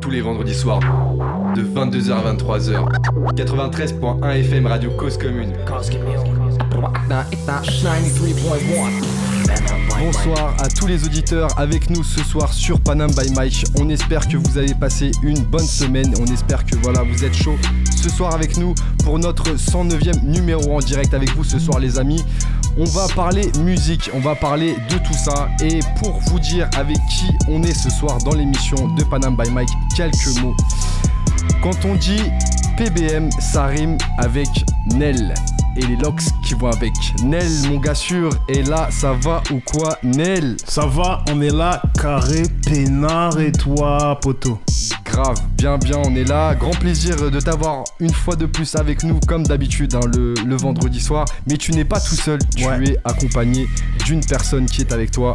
Tous les vendredis soirs, de 22h à 23h. 93.1 FM Radio Cause Commune. Bonsoir à tous les auditeurs avec nous ce soir sur Panam by Mike. On espère que vous avez passé une bonne semaine. On espère que voilà, vous êtes chaud ce soir avec nous pour notre 109e numéro en direct avec vous ce soir les amis. On va parler musique, on va parler de tout ça et pour vous dire avec qui on est ce soir dans l'émission de Panam by Mike, quelques mots. Quand on dit PBM, ça rime avec Nel et les locks qui vont avec. Nel, mon gars sûr, et là, ça va ou quoi, Nel? Ça va, on est là, carré, peinard et toi, poteau. Grave, bien bien, on est là. Grand plaisir de t'avoir une fois de plus avec nous, comme d'habitude, hein, le, le vendredi soir. Mais tu n'es pas tout seul, tu Ouais. es accompagné d'une personne qui est avec toi.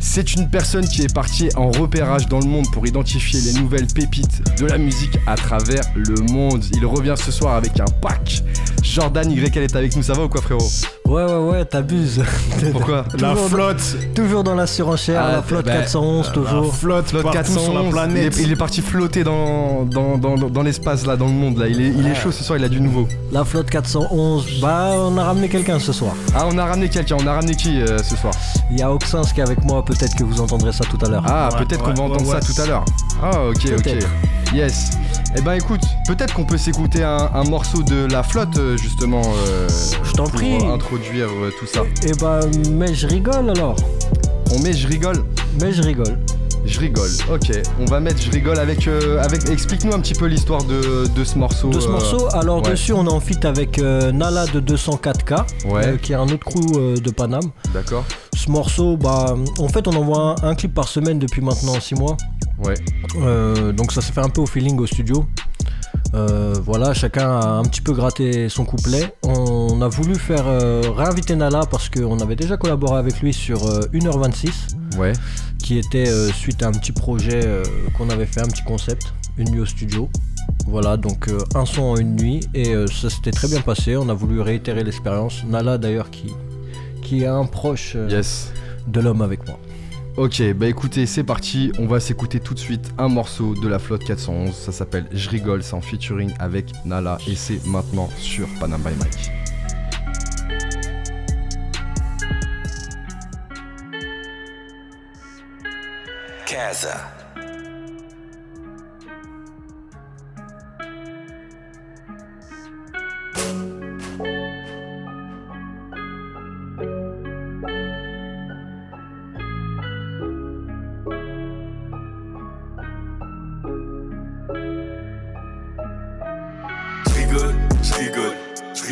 C'est une personne qui est partie en repérage dans le monde pour identifier les nouvelles pépites de la musique à travers le monde. Il revient ce soir avec un pack. Jordan YL est avec nous, ça va ou quoi frérot? Ouais, ouais, ouais, t'abuses. Pourquoi La Toujours- flotte, Toujours dans la surenchère, Ah, la flotte bah, 411, la toujours. flotte Flotte partout sur la 411, planète. Il est, il est parti flotter dans, dans, dans, dans l'espace là, dans le monde là. Il est, il est chaud ce soir, il a du nouveau. La flotte 411, bah on a ramené quelqu'un ce soir. Ah, on a ramené quelqu'un, on a ramené qui euh, ce soir? Il y a Oxens qui est avec moi, peut-être que vous entendrez ça tout à l'heure. Ah, Ouais, peut-être qu'on va ouais, entendre ouais. ça tout à l'heure. Ah, ok, ok. Yes. Eh ben écoute, peut-être qu'on peut s'écouter un, un morceau de la flotte euh, justement. euh, Je t'en pour prie. introduire euh, tout ça. Et bah, mais je rigole alors. On met je rigole. Mais je rigole. Je rigole. Ok. On va mettre je rigole avec. euh, avec... Explique-nous un petit peu l'histoire de, de ce morceau. De ce euh, morceau, alors ouais. dessus on est en feat avec euh, Nala de 204K, Ouais. euh, qui est un autre crew de Paname. D'accord. Ce morceau, bah, en fait on envoie un, un clip par semaine depuis maintenant 6 mois. Ouais. Euh, donc ça s'est fait un peu au feeling au studio. Euh, voilà, chacun a un petit peu gratté son couplet. On a voulu faire euh, réinviter Nala parce qu'on avait déjà collaboré avec lui sur euh, 1h26, Ouais. qui était suite à un petit projet qu'on avait fait, un petit concept, une nuit au studio. Voilà, donc un son en une nuit et ça s'était très bien passé. On a voulu réitérer l'expérience. Nala d'ailleurs qui, qui est un proche Yes. de l'homme avec moi. Ok, bah écoutez, c'est parti. On va s'écouter tout de suite un morceau de la flotte 411. Ça s'appelle Je rigole, c'est en featuring avec Nala et c'est maintenant sur Panam by Mike. Casa.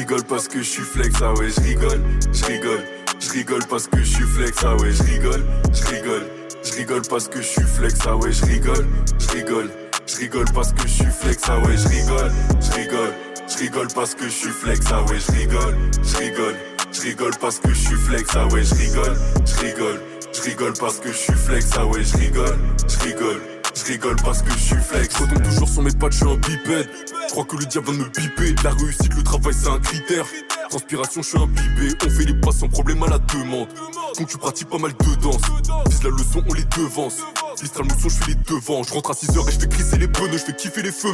Rigole parce que je suis flex, ah ouais, je rigole, je rigole, je rigole parce que je suis flex, ah ouais, je rigole, je rigole, je rigole parce que je suis flex, ah ouais, je rigole, je rigole, je rigole parce que je suis flex, ah ouais, je rigole, je rigole, je rigole parce que je suis flex, ah ouais, je rigole, je rigole, je rigole parce que je suis flex, ah ouais, je rigole, je rigole, je rigole parce que je suis flex, ah ouais, je rigole, je rigole. Je rigole parce que je suis flex. Je retombe toujours sur mes pattes, je suis un bipède. Je crois que le diable va me biper. La réussite, le travail, c'est un critère. Transpiration, je suis imbibé. On fait les pas sans problème à la demande. Donc tu pratiques pas mal de danse. Vise la leçon, on les devance. L'istral mousson, je fais les devants. Je rentre à 6h et je fais crisser les pneus. Je fais kiffer les feux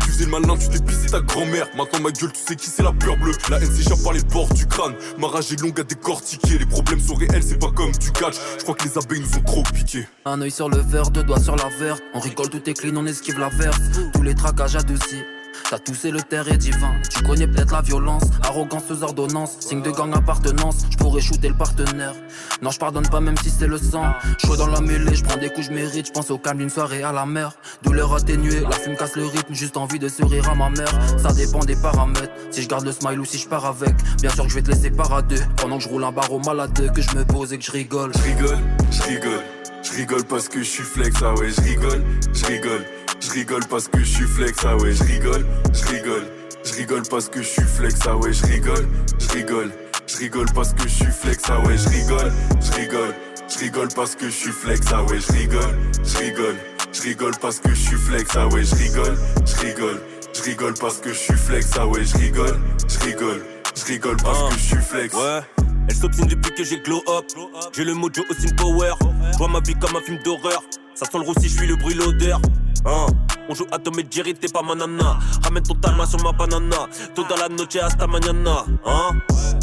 Tu faisais le malin, tu pissé ta grand-mère. Maintenant ma gueule, tu sais qui c'est la peur bleue. La haine s'échappe par les bords du crâne. Ma rage est longue à décortiquer. Les problèmes sont réels, c'est pas comme du catch. Je crois que les abeilles nous ont trop piqué. Un œil sur le verre, deux doigts sur la verte. On rigole, tout est clean, on esquive la verse. Tous les traquages adoucis. T'as toussé le terre est divin. Tu connais peut-être la violence, arrogance aux ordonnances. Signe de gang appartenance, je pourrais shooter le partenaire. Non, je pardonne pas même si c'est le sang. Chaud dans la mêlée, je prends des coups, je mérite. Je pense au calme d'une soirée à la mer. Douleur atténuée, la fume casse le rythme. Juste envie de sourire à ma mère. Ça dépend des paramètres. Si je garde le smile ou si je pars avec. Bien sûr que je vais te laisser parader. Pendant que je roule un barreau malade, que je me pose et que je rigole. Je rigole, je rigole, je rigole parce que je suis flex, ah ouais, je rigole, je rigole, je rigole parce que je suis flex, ah ouais, je rigole, je rigole, je rigole parce que je suis flex, ah ouais, je rigole, je rigole, je rigole parce que je suis flex, ah ouais, je rigole, je rigole, je rigole parce que je suis flex, ah ouais, je rigole, je rigole, je rigole parce que je suis flex, ah ouais, je rigole, je rigole, je rigole parce que je suis flex, ah ouais, je rigole, je rigole, je rigole parce que je suis flex. Ouais. Elle s'obstine depuis que j'ai glow up. J'ai le mojo au sin power. Je vois ma vie comme un film d'horreur. Ça sent le roussi, je suis le bruit, l'odeur. Hein on joue à Tom et Jerry, t'es pas ma nana. Ramène ton talma sur ma banana. Toda la noche hasta mañana. Hein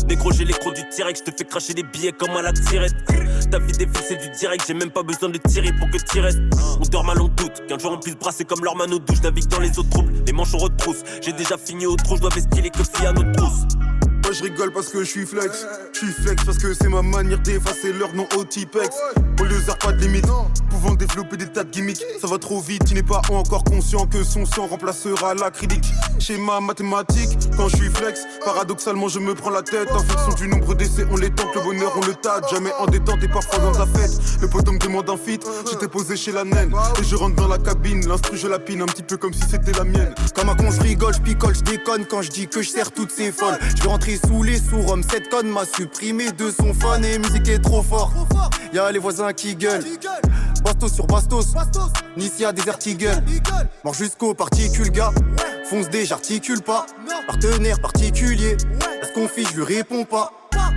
Négro, j'ai l'écro du T-Rex, je te fais cracher les billets comme à la tirette. Ta vie défile, c'est du direct, j'ai même pas besoin de tirer pour que tu restes. On dort mal, on doute. Qu'un jour on puisse brasser comme leur mano douche. Navigue dans les autres troubles, les manches on retrousse. J'ai déjà fini au trou, je dois vestiller que fille à notre trousse. Moi je rigole parce que je suis flex. Je suis flex parce que c'est ma manière d'effacer leur nom au Tipex. Au lieu pas de limite, pouvant développer des tas de gimmicks. Ça va trop vite, tu n'es pas encore conscient que son sang remplacera l'acrylique. Schéma mathématique, quand je suis flex, paradoxalement je me prends la tête. En fonction du nombre d'essais, on les tente, le bonheur on le tâte. Jamais en détente et parfois dans la fête. Le poteau me demande un feat, j'étais posé chez la naine. Et je rentre dans la cabine, l'instru je la pine un petit peu comme si c'était la mienne. Comme un con, je rigole, je picole, je déconne quand je dis que je sers toutes ces folles. Je vais rentrer sous les sous Rome, cette conne m'a supprimé de son fan et musique est trop fort. Y'a les voisins qui gueulent. Bastos sur Bastos, Nicia Desert Eagle. Mort jusqu'au particule gars. Fonce des j'articule pas. Partenaire particulier. Est-ce qu'on je lui réponds pas.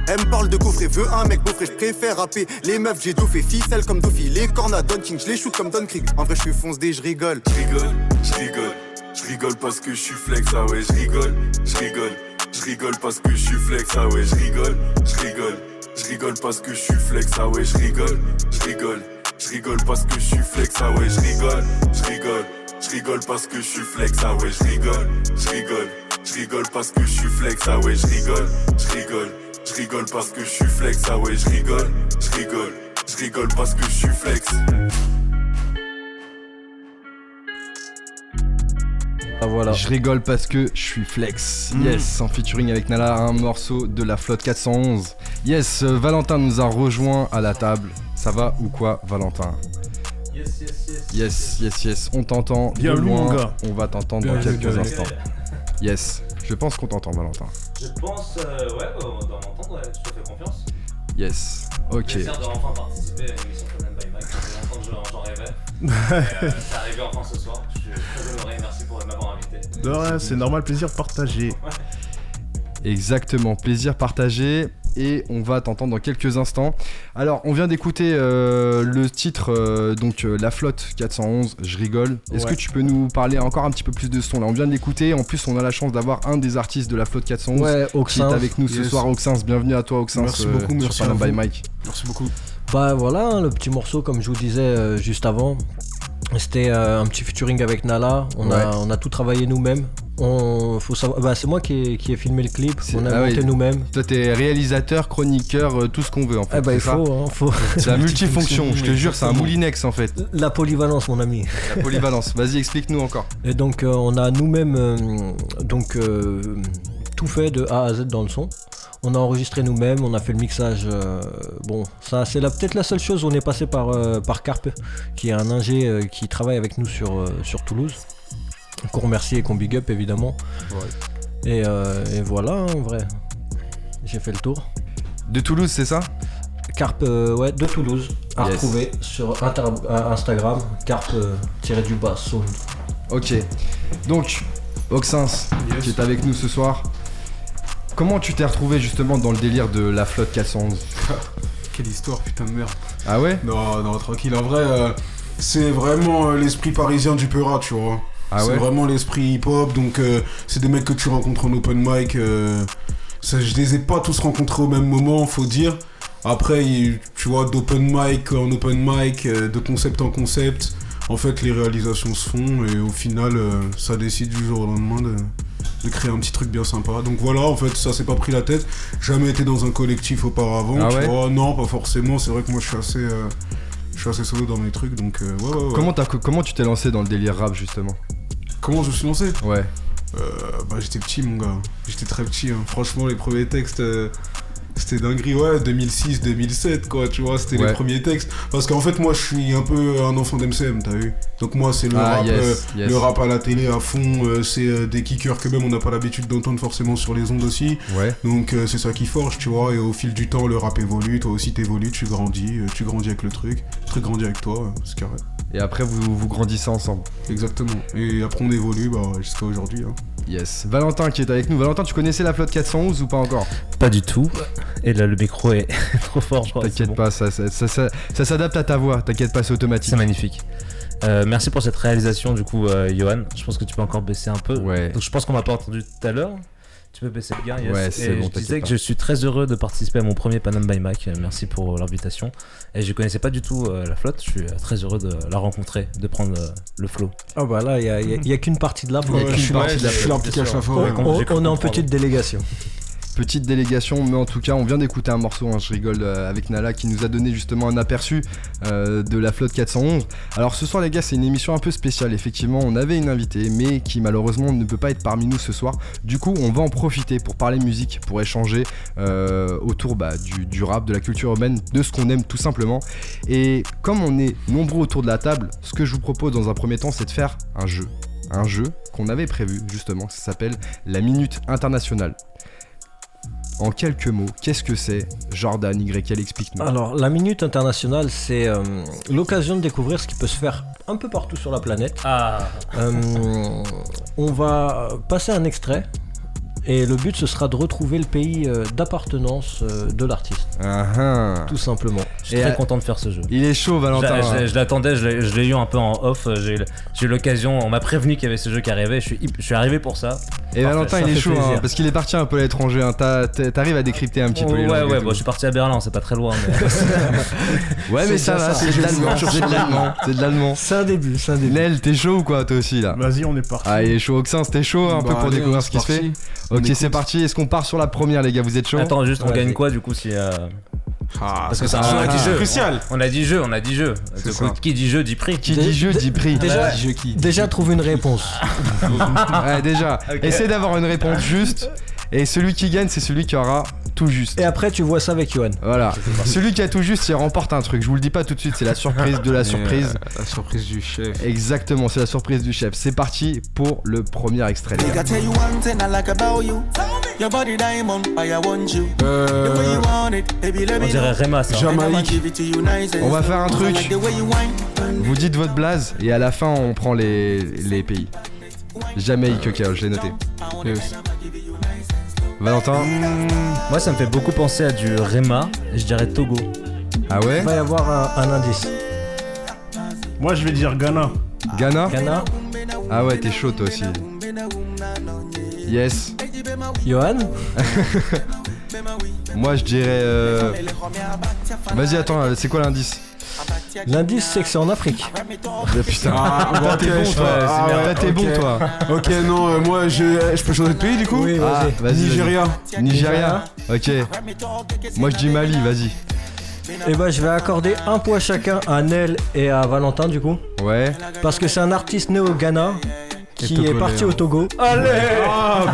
Elle me parle de coffret, veut un mec beau je préfère rapper. Les meufs, j'ai fait ficelle comme Dofi. Les cornes à Don King, je les shoot comme Don Krieg. En vrai, je suis fonce des, je rigole. Je rigole, je rigole. Je rigole parce que je suis flex, ah ouais, je rigole, je rigole. Je rigole parce que je suis flex, ah ouais, je rigole, je rigole. Je rigole parce que je suis flex, ah ouais, je rigole, je rigole. Je rigole parce que je suis flex, ah ouais, je rigole, je rigole. Je rigole parce que je suis flex, ah ouais, je rigole, je rigole. Je rigole parce que je suis flex, ah ouais, je rigole, je rigole. Je rigole parce que je suis flex, ah ouais, je rigole, je rigole. Je rigole parce que je suis flex. Ah, voilà. Je rigole parce que je suis flex. Mm. Yes, en featuring avec Nala, un morceau de la flotte 411. Yes, euh, Valentin nous a rejoint à la table. Ça va ou quoi, Valentin Yes, yes, yes. Yes, yes, yes. On t'entend Bien de loin. mon gars. On va t'entendre dans quelques instants. Yes, je pense qu'on t'entend, Valentin. Je pense, euh, ouais, on va m'entendre, ouais, je te fais confiance. Yes, ok. De enfin participer à une émission Conan by Mike. Ça fait longtemps que j'en- rêvais. Euh, c'est arrivé enfin ce soir. Je suis très honoré. Merci pour m'avoir invité. De rien, c'est normal, plaisir partagé. Exactement, plaisir partagé. Et on va t'entendre dans quelques instants. Alors, on vient d'écouter euh, le titre, euh, donc euh, La Flotte 411, je rigole. Est-ce Ouais. que tu peux nous parler encore un petit peu plus de ce son là On vient de l'écouter, en plus on a la chance d'avoir un des artistes de La Flotte 411 Ouais, qui est avec nous ce Yes. soir, Oxens. Bienvenue à toi, Oxens, Merci beaucoup, merci sur by. Mike. Merci beaucoup. Bah voilà, hein, le petit morceau comme je vous disais euh, juste avant. C'était euh, un petit featuring avec Nala. On, a, on a tout travaillé nous-mêmes. On, faut savoir, bah, c'est moi qui ai, qui ai filmé le clip. On a ah monté oui. nous-mêmes. Toi, t'es réalisateur, chroniqueur, euh, tout ce qu'on veut en fait. Eh bah, c'est il faut, hein, faut. C'est la multifonction, je te jure, c'est un moulinex en fait. La polyvalence, mon ami. La polyvalence. Vas-y, explique-nous encore. Et donc euh, on a nous-mêmes euh, donc tout fait de A à Z dans le son. On a enregistré nous-mêmes, on a fait le mixage. euh, bon, ça c'est la- peut-être la seule chose où on est passé par euh, par Carpe, qui est un ingé euh, qui travaille avec nous sur euh, sur Toulouse. Qu'on remercie et qu'on big up évidemment. Et, euh, et voilà hein, en vrai. J'ai fait le tour. De Toulouse, c'est ça? Carpe, euh, ouais, de Toulouse, à Yes. retrouver sur inter- Instagram, carpe euh, tiré du bas, sound. Ok. Donc, Oxens, Yes. qui est avec nous ce soir. Comment tu t'es retrouvé justement dans le délire de la flotte 411 Quelle histoire, putain de merde. Ah ouais? Non, non, tranquille. En vrai, euh, c'est vraiment euh, l'esprit parisien du Peura, tu vois. Ah c'est ouais? vraiment l'esprit hip-hop. Donc, euh, c'est des mecs que tu rencontres en open mic. ça, je les ai pas tous rencontrés au même moment, faut dire. Après, tu vois, d'open mic en open mic, de concept en concept, en fait, les réalisations se font et au final, ça décide du jour au lendemain de, de créer un petit truc bien sympa. Donc voilà, en fait, ça s'est pas pris la tête. Jamais été dans un collectif auparavant, Ah tu ouais vois. Non, pas forcément. C'est vrai que moi, je suis assez, euh, je suis assez solo dans mes trucs, donc euh, ouais, ouais. Comment, comment tu t'es lancé dans le délire rap justement? Comment je me suis lancé? Ouais. Euh, bah j'étais petit mon gars, j'étais très petit. hein. Franchement les premiers textes, euh, c'était dinguerie. Ouais 2006, 2007 quoi, tu vois, c'était Ouais. les premiers textes. Parce qu'en fait moi je suis un peu un enfant d'MCM, t'as vu. Donc moi c'est le Ah, rap, yes, euh, yes. le rap à la télé à fond. euh, c'est euh, des kickers que même on n'a pas l'habitude d'entendre forcément sur les ondes aussi. Ouais. Donc c'est ça qui forge, tu vois. Et au fil du temps le rap évolue, toi aussi t'évolues, tu grandis, tu grandis avec le truc, grandit avec toi, euh, c'est carré. Et après, vous, vous grandissez ensemble. Exactement. Et après on évolue bah, jusqu'à aujourd'hui. hein. Yes. Valentin qui est avec nous. Valentin, tu connaissais la flotte 411 ou pas encore? Pas du tout. Et là, le micro est trop fort, je crois. T'inquiète bon. pas, ça, ça, ça- ça- ça s'adapte à ta voix. T'inquiète pas, c'est automatique. C'est magnifique. Euh, merci pour cette réalisation, du coup, euh, Johan. Je pense que tu peux encore baisser un peu. Ouais. Donc, je pense qu'on m'a pas entendu tout à l'heure. Tu peux baisser le gain, yes. Ouais, c'est Et bon, je disais que je suis très heureux de participer à mon premier Panam by Mac. Merci pour l'invitation. Et je connaissais pas du tout euh, la flotte. Je suis euh, très heureux de la rencontrer, de prendre euh, le flow. Ah bah là, il y a, qu'une partie de la flotte. Je- suis on, est en petite délégation. Petite délégation, mais en tout cas, on vient d'écouter un morceau, hein, je rigole, euh, avec Nala qui nous a donné justement un aperçu euh, de la flotte 411. Alors ce soir, les gars, c'est une émission un peu spéciale. Effectivement, on avait une invitée, mais qui malheureusement ne peut pas être parmi nous ce soir. Du coup, on va en profiter pour parler musique, pour échanger euh, autour bah, du, du rap, de la culture urbaine, de ce qu'on aime tout simplement. Et comme on est nombreux autour de la table, ce que je vous propose dans un premier temps, c'est de faire un jeu. Un jeu qu'on avait prévu justement, ça s'appelle la Minute Internationale. En quelques mots, qu'est-ce que c'est Jordan YL explique-nous. Alors, la Minute Internationale, c'est euh, l'occasion de découvrir ce qui peut se faire un peu partout sur la planète. Ah, Euh, on va passer un extrait. Et le but, ce sera de retrouver le pays euh, d'appartenance de l'artiste, Ah, ah. tout simplement. je suis Et, très content de faire ce jeu. Il est chaud, Valentin. je- je- je l'attendais, je l'ai eu un peu en off. J'ai eu l'occasion, on m'a prévenu qu'il y avait ce jeu qui arrivait. Je suis, hyp- je suis arrivé pour ça. Et Valentin, il est chaud, hein, parce qu'il est parti un peu à l'étranger. hein. T'arrives à décrypter un petit peu les ouais, ouais, bon, je suis parti à Berlin, c'est pas très loin. Mais... Ouais, mais ça va, c'est de l'allemand. C'est de l'allemand. C'est de l'allemand. C'est un début, c'est un début. Nel, t'es chaud ou quoi, toi aussi là? Vas-y, on est parti. Ah, il est chaud, Oxin, c'était chaud un peu Bah, pour allez, découvrir ce qui se fait? Ok, c'est parti. Est-ce qu'on part sur la première, les gars? Vous êtes chaud? Attends, juste, on gagne quoi du coup si. Ah, Parce que c'est on a un dit jeu crucial. On a dit jeu, on a dit jeu. Du coup, qui dit jeu dit prix. Qui dit jeu dit prix. Déjà trouve une réponse. Ouais, déjà. Essaie d'avoir une réponse juste. Et celui qui gagne, c'est celui qui aura tout juste. Et après, tu vois ça avec Johan. Voilà. Celui qui a tout juste, il remporte un truc. Je vous le dis pas tout de suite, c'est la surprise de la surprise. euh, La surprise du chef. Exactement, c'est la surprise du chef. C'est parti pour le premier extrait, Euh, On me dirait. Réma ça. Jamaïque. On va faire un truc. like the way you whine. Vous dites votre blaze et à la fin on prend les, les pays. Jamaïque, ok, je l'ai noté. yes. Valentin Moi, ça me fait beaucoup penser à du Réma. Je dirais Togo. Ah ouais Il va y avoir un, un indice. Moi, je vais dire Ghana. Ghana Ghana, Ah ouais, t'es chaud toi aussi. Yes. Johan, Moi je dirais. euh, Vas-y, attends, c'est quoi l'indice? L'indice c'est que c'est en Afrique. Ah, Putain, Ah, bon, t'es ok, bon toi. ah, Toi, ouais, t'es bon ok. toi. Ok, non, euh, moi, je, je peux changer de pays du coup? Oui, Ah, vas-y. vas-y. Nigeria. vas-y. Nigeria Ok. Moi je dis Mali, vas-y. Et bah, je vais accorder un point chacun à Nel et à Valentin du coup. Ouais. Parce que c'est un artiste né au Ghana qui togolais, est parti hein. au Togo. Allez Ah,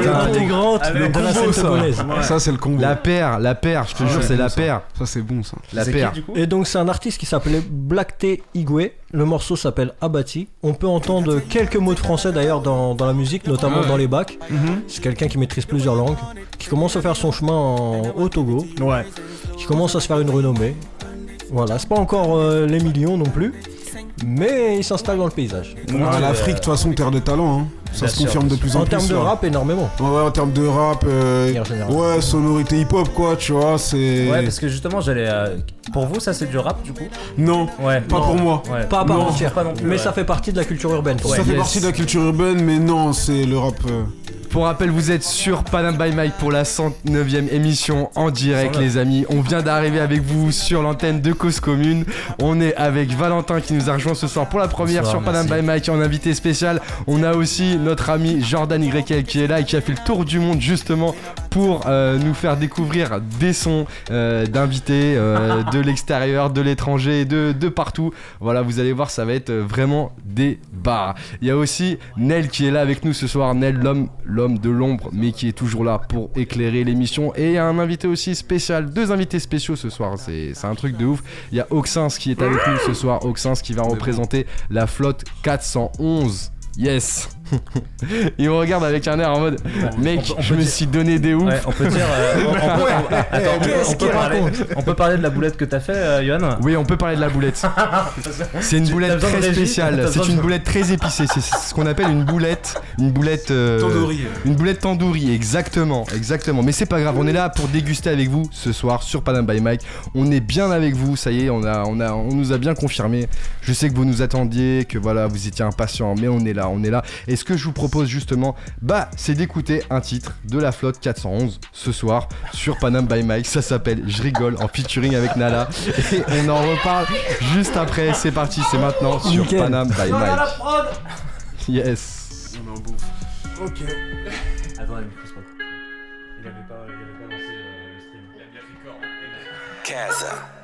intégrante de la combo, scène ça. togolaise. Ça, c'est le combo. La paire, la paire, je te jure, Ouais, c'est bon, la ça. paire. Ça, c'est bon ça. La paire. Et donc c'est un artiste qui s'appelait Black T Igwe. Le morceau s'appelle Abati. On peut entendre quelques mots de français d'ailleurs dans, dans la musique, notamment Ouais. dans les bacs. Mhm. C'est quelqu'un qui maîtrise plusieurs langues, qui commence à faire son chemin en, au Togo, Ouais. qui commence à se faire une renommée. Voilà, c'est pas encore euh, les millions non plus, mais il s'installe dans le paysage. Ah, L'Afrique, de toute façon, terre de talent. Hein. Ça se sûr, confirme de plus en, En plus. termes de rap, énormément. Ouais, ouais, en termes de rap, euh, ouais, sonorité hip-hop, quoi, tu vois, c'est. Ouais, parce que justement, j'allais. euh, Pour vous, ça c'est du rap du coup? Non, Ouais. pas non. pour moi. Ouais. Pas à part Non, entière, pas non plus, mais ouais. ça fait partie de la culture urbaine. pour ça fait yes. partie de la culture urbaine, mais non, c'est le rap. euh, Pour rappel, vous êtes sur Panam by Mike pour la 109e émission en direct, 109. les amis. On vient d'arriver avec vous sur l'antenne de Cause Commune. On est avec Valentin qui nous a rejoint ce soir pour la première Bonsoir, sur Panam merci. by Mike en invité spécial. On a aussi notre ami Jordan YL qui est là et qui a fait le tour du monde justement pour euh, nous faire découvrir des sons euh, d'invités euh, de l'extérieur, de l'étranger, de, de partout. Voilà, vous allez voir, ça va être vraiment des bars. Il y a aussi Nel qui est là avec nous ce soir. Nel, l'homme, l'homme de l'ombre, mais qui est toujours là pour éclairer l'émission. Et un invité aussi spécial, deux invités spéciaux ce soir. C'est, un truc de ouf. Il y a Oxins qui est avec nous ce soir. Oxins qui va représenter la flotte 411. Yes. Il me regarde avec un air en mode Mec, On peut- on je me dire- suis donné des ouf. Ouais, on peut dire. on, peut, parler, de la boulette que t'as fait, euh, Yohan Oui, on peut parler de la boulette. C'est une boulette très spéciale. C'est une boulette très épicée. C'est ce qu'on appelle une boulette, une boulette euh, Tandoori. Une boulette tandoori, exactement, exactement. Mais c'est pas grave. On est là pour déguster avec vous ce soir sur Panam by Mike. On est bien avec vous. Ça y est, on a, on a, on nous a bien confirmé. Je sais que vous nous attendiez, que voilà, vous étiez impatients, mais on est là, on est là. Et ce que je vous propose justement, bah, c'est d'écouter un titre de la flotte 411 ce soir sur Panam by Mike. Ça s'appelle Je rigole en featuring avec Nala. Et on en reparle juste après. C'est parti, c'est maintenant sur Nickel. Panam by Mike. Yes. On est en bouffe. Ok. Attends. Il avait pas, il avait pas lancé euh, le stream. Il a bien record. Casa.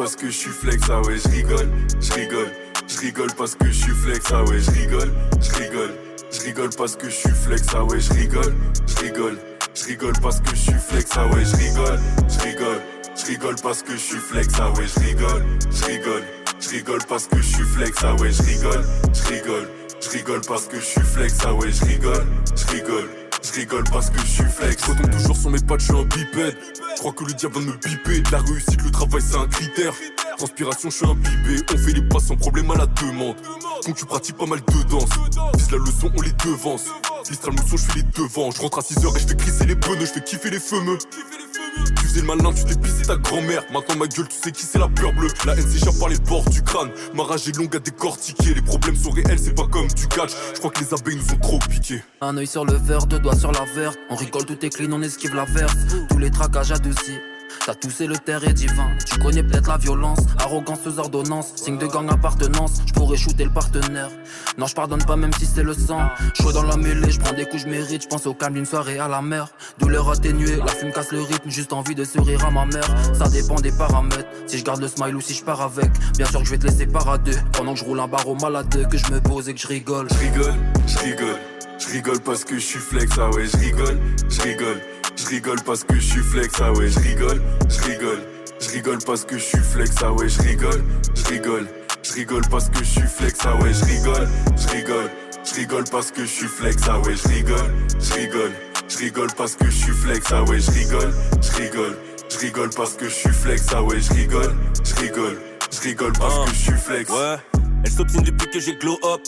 Parce que je suis flex, ah ouais, je rigole, je rigole, je rigole parce que je suis flex, ah ouais, je rigole, je rigole, je rigole parce que je suis flex, ah ouais, je rigole, je rigole, je rigole parce que je suis flex, ah ouais, je rigole, je rigole, je rigole parce que je suis flex, ah ouais, je rigole, je rigole, je rigole parce que je suis flex, ah ouais, je rigole, je rigole, je rigole parce que je suis flex, ah ouais, je rigole, je rigole. Je rigole parce que je suis flex. Je toujours sur mes pattes, je suis un bipède. Je crois que le diable va me biper. La réussite, le travail, c'est un critère. Transpiration, je suis imbibé. On fait les pas sans problème à la demande. Donc tu pratiques pas mal de danse. Vise la leçon, on les devance. Listral mousson, je fais les devants. Je rentre à 6h et je fais crisser les pneus. Je fais kiffer les feux Tu faisais le malin, tu pissé ta grand-mère. Maintenant ma gueule, tu sais qui c'est la peur bleue. La haine s'échappe par les bords du crâne. Ma rage est longue à décortiquer. Les problèmes sont réels, c'est pas comme du catch. Je crois que les abeilles nous ont trop piqué. Un œil sur le verre, deux doigts sur la verte. On rigole, tout est clean, on esquive la. Tous les traquages adoucis. T'as toussé le terre est divin. Tu connais peut-être la violence, arrogance aux ordonnances. Signe de gang appartenance, je pourrais shooter le partenaire. Non, je pardonne pas même si c'est le sang. Chaud dans la mêlée, je prends des coups, je mérite. Je pense au calme d'une soirée à la mer. Douleur atténuée, la fume casse le rythme. Juste envie de sourire à ma mère. Ça dépend des paramètres. Si je garde le smile ou si je pars avec. Bien sûr que je vais te laisser par à deux. Pendant que je roule un bar au malade, que je me pose et que je rigole. Je rigole, je rigole, je rigole parce que je suis flex, ah ouais, je rigole, je rigole, je rigole parce que je suis flex, ah ouais, je rigole, je rigole, je rigole parce que je suis flex, ah ouais, je rigole, je rigole, je rigole parce que je suis flex, ah ouais, je rigole, je rigole, je rigole parce que je suis flex, ah ouais, je rigole, je rigole, je rigole parce que je suis flex, ah ouais, je rigole, je rigole, je rigole parce que je suis flex, ah ouais, je rigole, je rigole, je rigole parce que je suis flex. Ouais. Elle s'obstine depuis que j'ai glow up.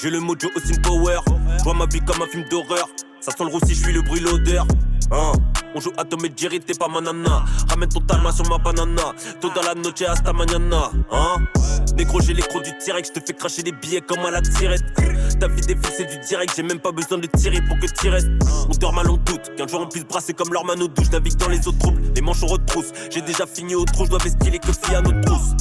J'ai le mojo Austin Power. Vois ma vie comme un film d'horreur. Ça sent le roussi, je suis le bruit, l'odeur. Hein. On joue à Tom et Jerry, t'es pas ma nana. Ramène ton talma sur ma banana. Toda la noche hasta mañana. Hein. Négro, j'ai l'écro du T-Rex. Je te fais cracher des billets comme à la tirette. Ta vie c'est du direct. J'ai même pas besoin de tirer pour que t'y restes. On dort mal, on doute. Qu'un jour on puisse brasser comme leur mano douche. Navigue dans les autres troubles. Les manches on retrousse. J'ai déjà fini au trou. Je dois vestiller que fille à notre trousse.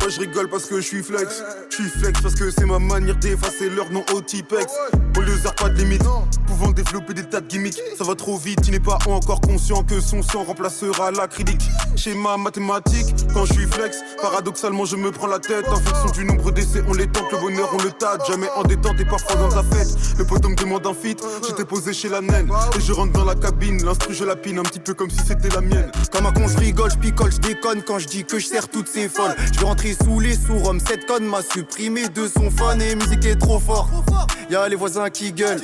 Moi je rigole parce que je suis flex. Je suis flex parce que c'est ma manière d'effacer leur nom au Tipex. On les a pas de limite. Pouvant développer des tas de gimmicks. Ça va trop vite, il n'est pas encore conscient que son sang remplacera la critique. Schéma mathématique, quand je suis flex, paradoxalement je me prends la tête. En fonction du nombre d'essais, on les tente, le bonheur on le tâte. Jamais en détente et parfois dans ta fête. Le poteau me demande un feat, j'étais posé chez la naine. Et je rentre dans la cabine, l'instru je la pine un petit peu comme si c'était la mienne. Comme un con, je rigole, je picole, je déconne quand je dis que je sers toutes ces folles. Je vais rentrer sous les sous Rome, cette conne m'a supprimé de son fan et musique est trop fort. Y'a les voisins qui gueulent.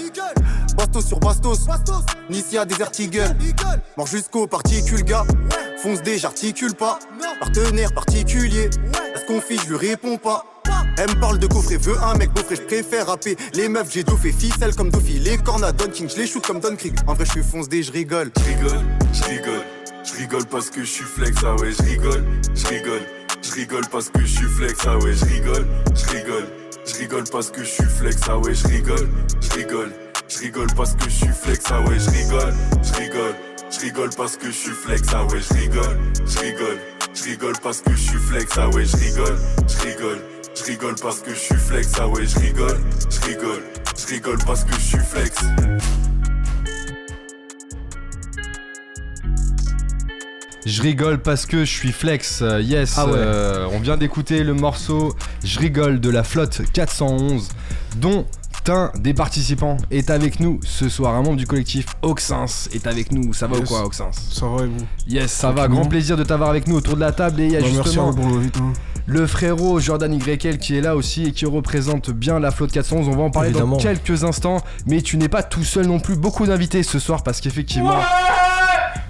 Bastos sur Bastos, Nicia des Ertigel. Mort jusqu'aux particules, gars. Fonce des, j'articule pas. Partenaire particulier. Est-ce qu'on fiche, je lui réponds pas. Elle me parle de coffret, veut un mec beau je préfère rapper les meufs, j'ai dos fait ficelle comme Dofi, les cornes à Don King, je les shoot comme Don Krieg. En vrai, je suis fonce des, je rigole. Je rigole, je rigole, je rigole parce que je suis flex, ah ouais, je rigole, je rigole, je rigole parce que je suis flex, ah ouais, je rigole, je rigole, je rigole parce que je suis flex, ah ouais, je rigole, je rigole, je rigole parce que je suis flex, ah ouais, je rigole, je rigole, je rigole parce que je suis flex, ah ouais, je rigole, je rigole, je rigole parce que je suis flex, ah ouais, je rigole, je rigole, je rigole parce que je suis flex, ah ouais, je rigole, je rigole, je rigole parce que je suis flex. Je rigole parce que je suis flex. Euh, yes, Ah ouais. euh, on vient d'écouter le morceau Je rigole de la flotte 411, dont un des participants est avec nous ce soir. Un membre du collectif Oxens est avec nous. Ça va Yes. ou quoi, Oxens Ça va et vous Yes, ça va. Grand plaisir de t'avoir avec nous autour de la table. Et il y a Bah, justement l'invitation. le frérot Jordan YL qui est là aussi et qui représente bien la flotte 411. On va en parler Évidemment. dans quelques instants. Mais tu n'es pas tout seul non plus. Beaucoup d'invités ce soir parce qu'effectivement.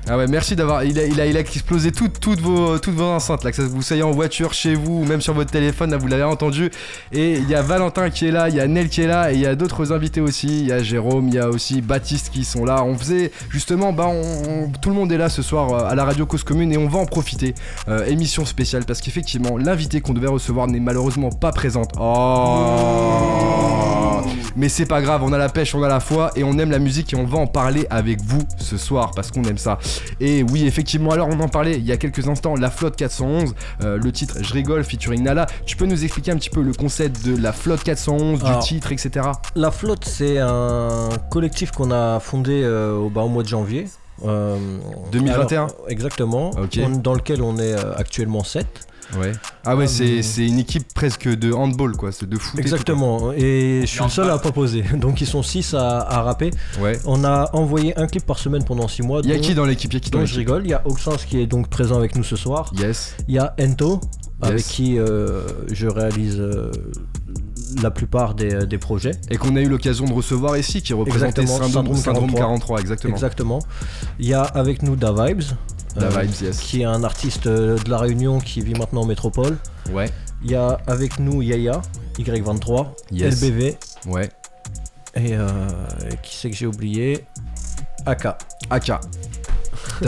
Ah ouais, merci d'avoir. Il a, il a, explosé toutes, toutes, vos, toutes vos enceintes là, que vous soyez en voiture, chez vous, ou même sur votre téléphone, là vous l'avez entendu. Et il y a Valentin qui est là, il y a Nel qui est là, et il y a d'autres invités aussi. Il y a Jérôme, il y a aussi Baptiste qui sont là. On faisait justement, bah, on- on- tout le monde est là ce soir euh, à la radio Cause Commune et on va en profiter. Euh, émission spéciale parce qu'effectivement, l'invité qu'on devait recevoir n'est malheureusement pas présente. Oh mais c'est pas grave, on a la pêche, on a la foi et on aime la musique et on va en parler avec vous ce soir parce qu'on aime ça. Et oui, effectivement, alors on en parlait il y a quelques instants, la flotte 411, euh, le titre Je rigole featuring Nala. Tu peux nous expliquer un petit peu le concept de la flotte 411, Alors, du titre, etc. La flotte, c'est un collectif qu'on a fondé euh, au, bah, au mois de janvier. Euh, 2021? alors, Exactement. On- dans lequel on est euh, actuellement 7. Ouais. Ah ouais, Euh, c'est c'est une équipe presque de handball quoi, c'est de foot. Exactement. Et je suis le seul à pas poser. Donc ils sont 6 à, à rapper. Ouais. On a envoyé un clip par semaine pendant 6 mois. Il y a qui dans l'équipe? Il y a qui dans dont je rigole. Il y a Oxens qui est donc présent avec nous ce soir. Yes. Il y a Ento, avec qui euh, je réalise euh, la plupart des, des projets. Et qu'on a eu l'occasion de recevoir ici, qui représentait Syndrome Syndrome 43. 43, exactement. Exactement. Il y a avec nous Da Vibes. Da euh, Vibes, yes. Qui est un artiste euh, de la Réunion qui vit maintenant en métropole. Ouais. Il y a avec nous Yaya, Y23, Yes. LBV. Ouais. Et euh, qui c'est que j'ai oublié? AK. AK.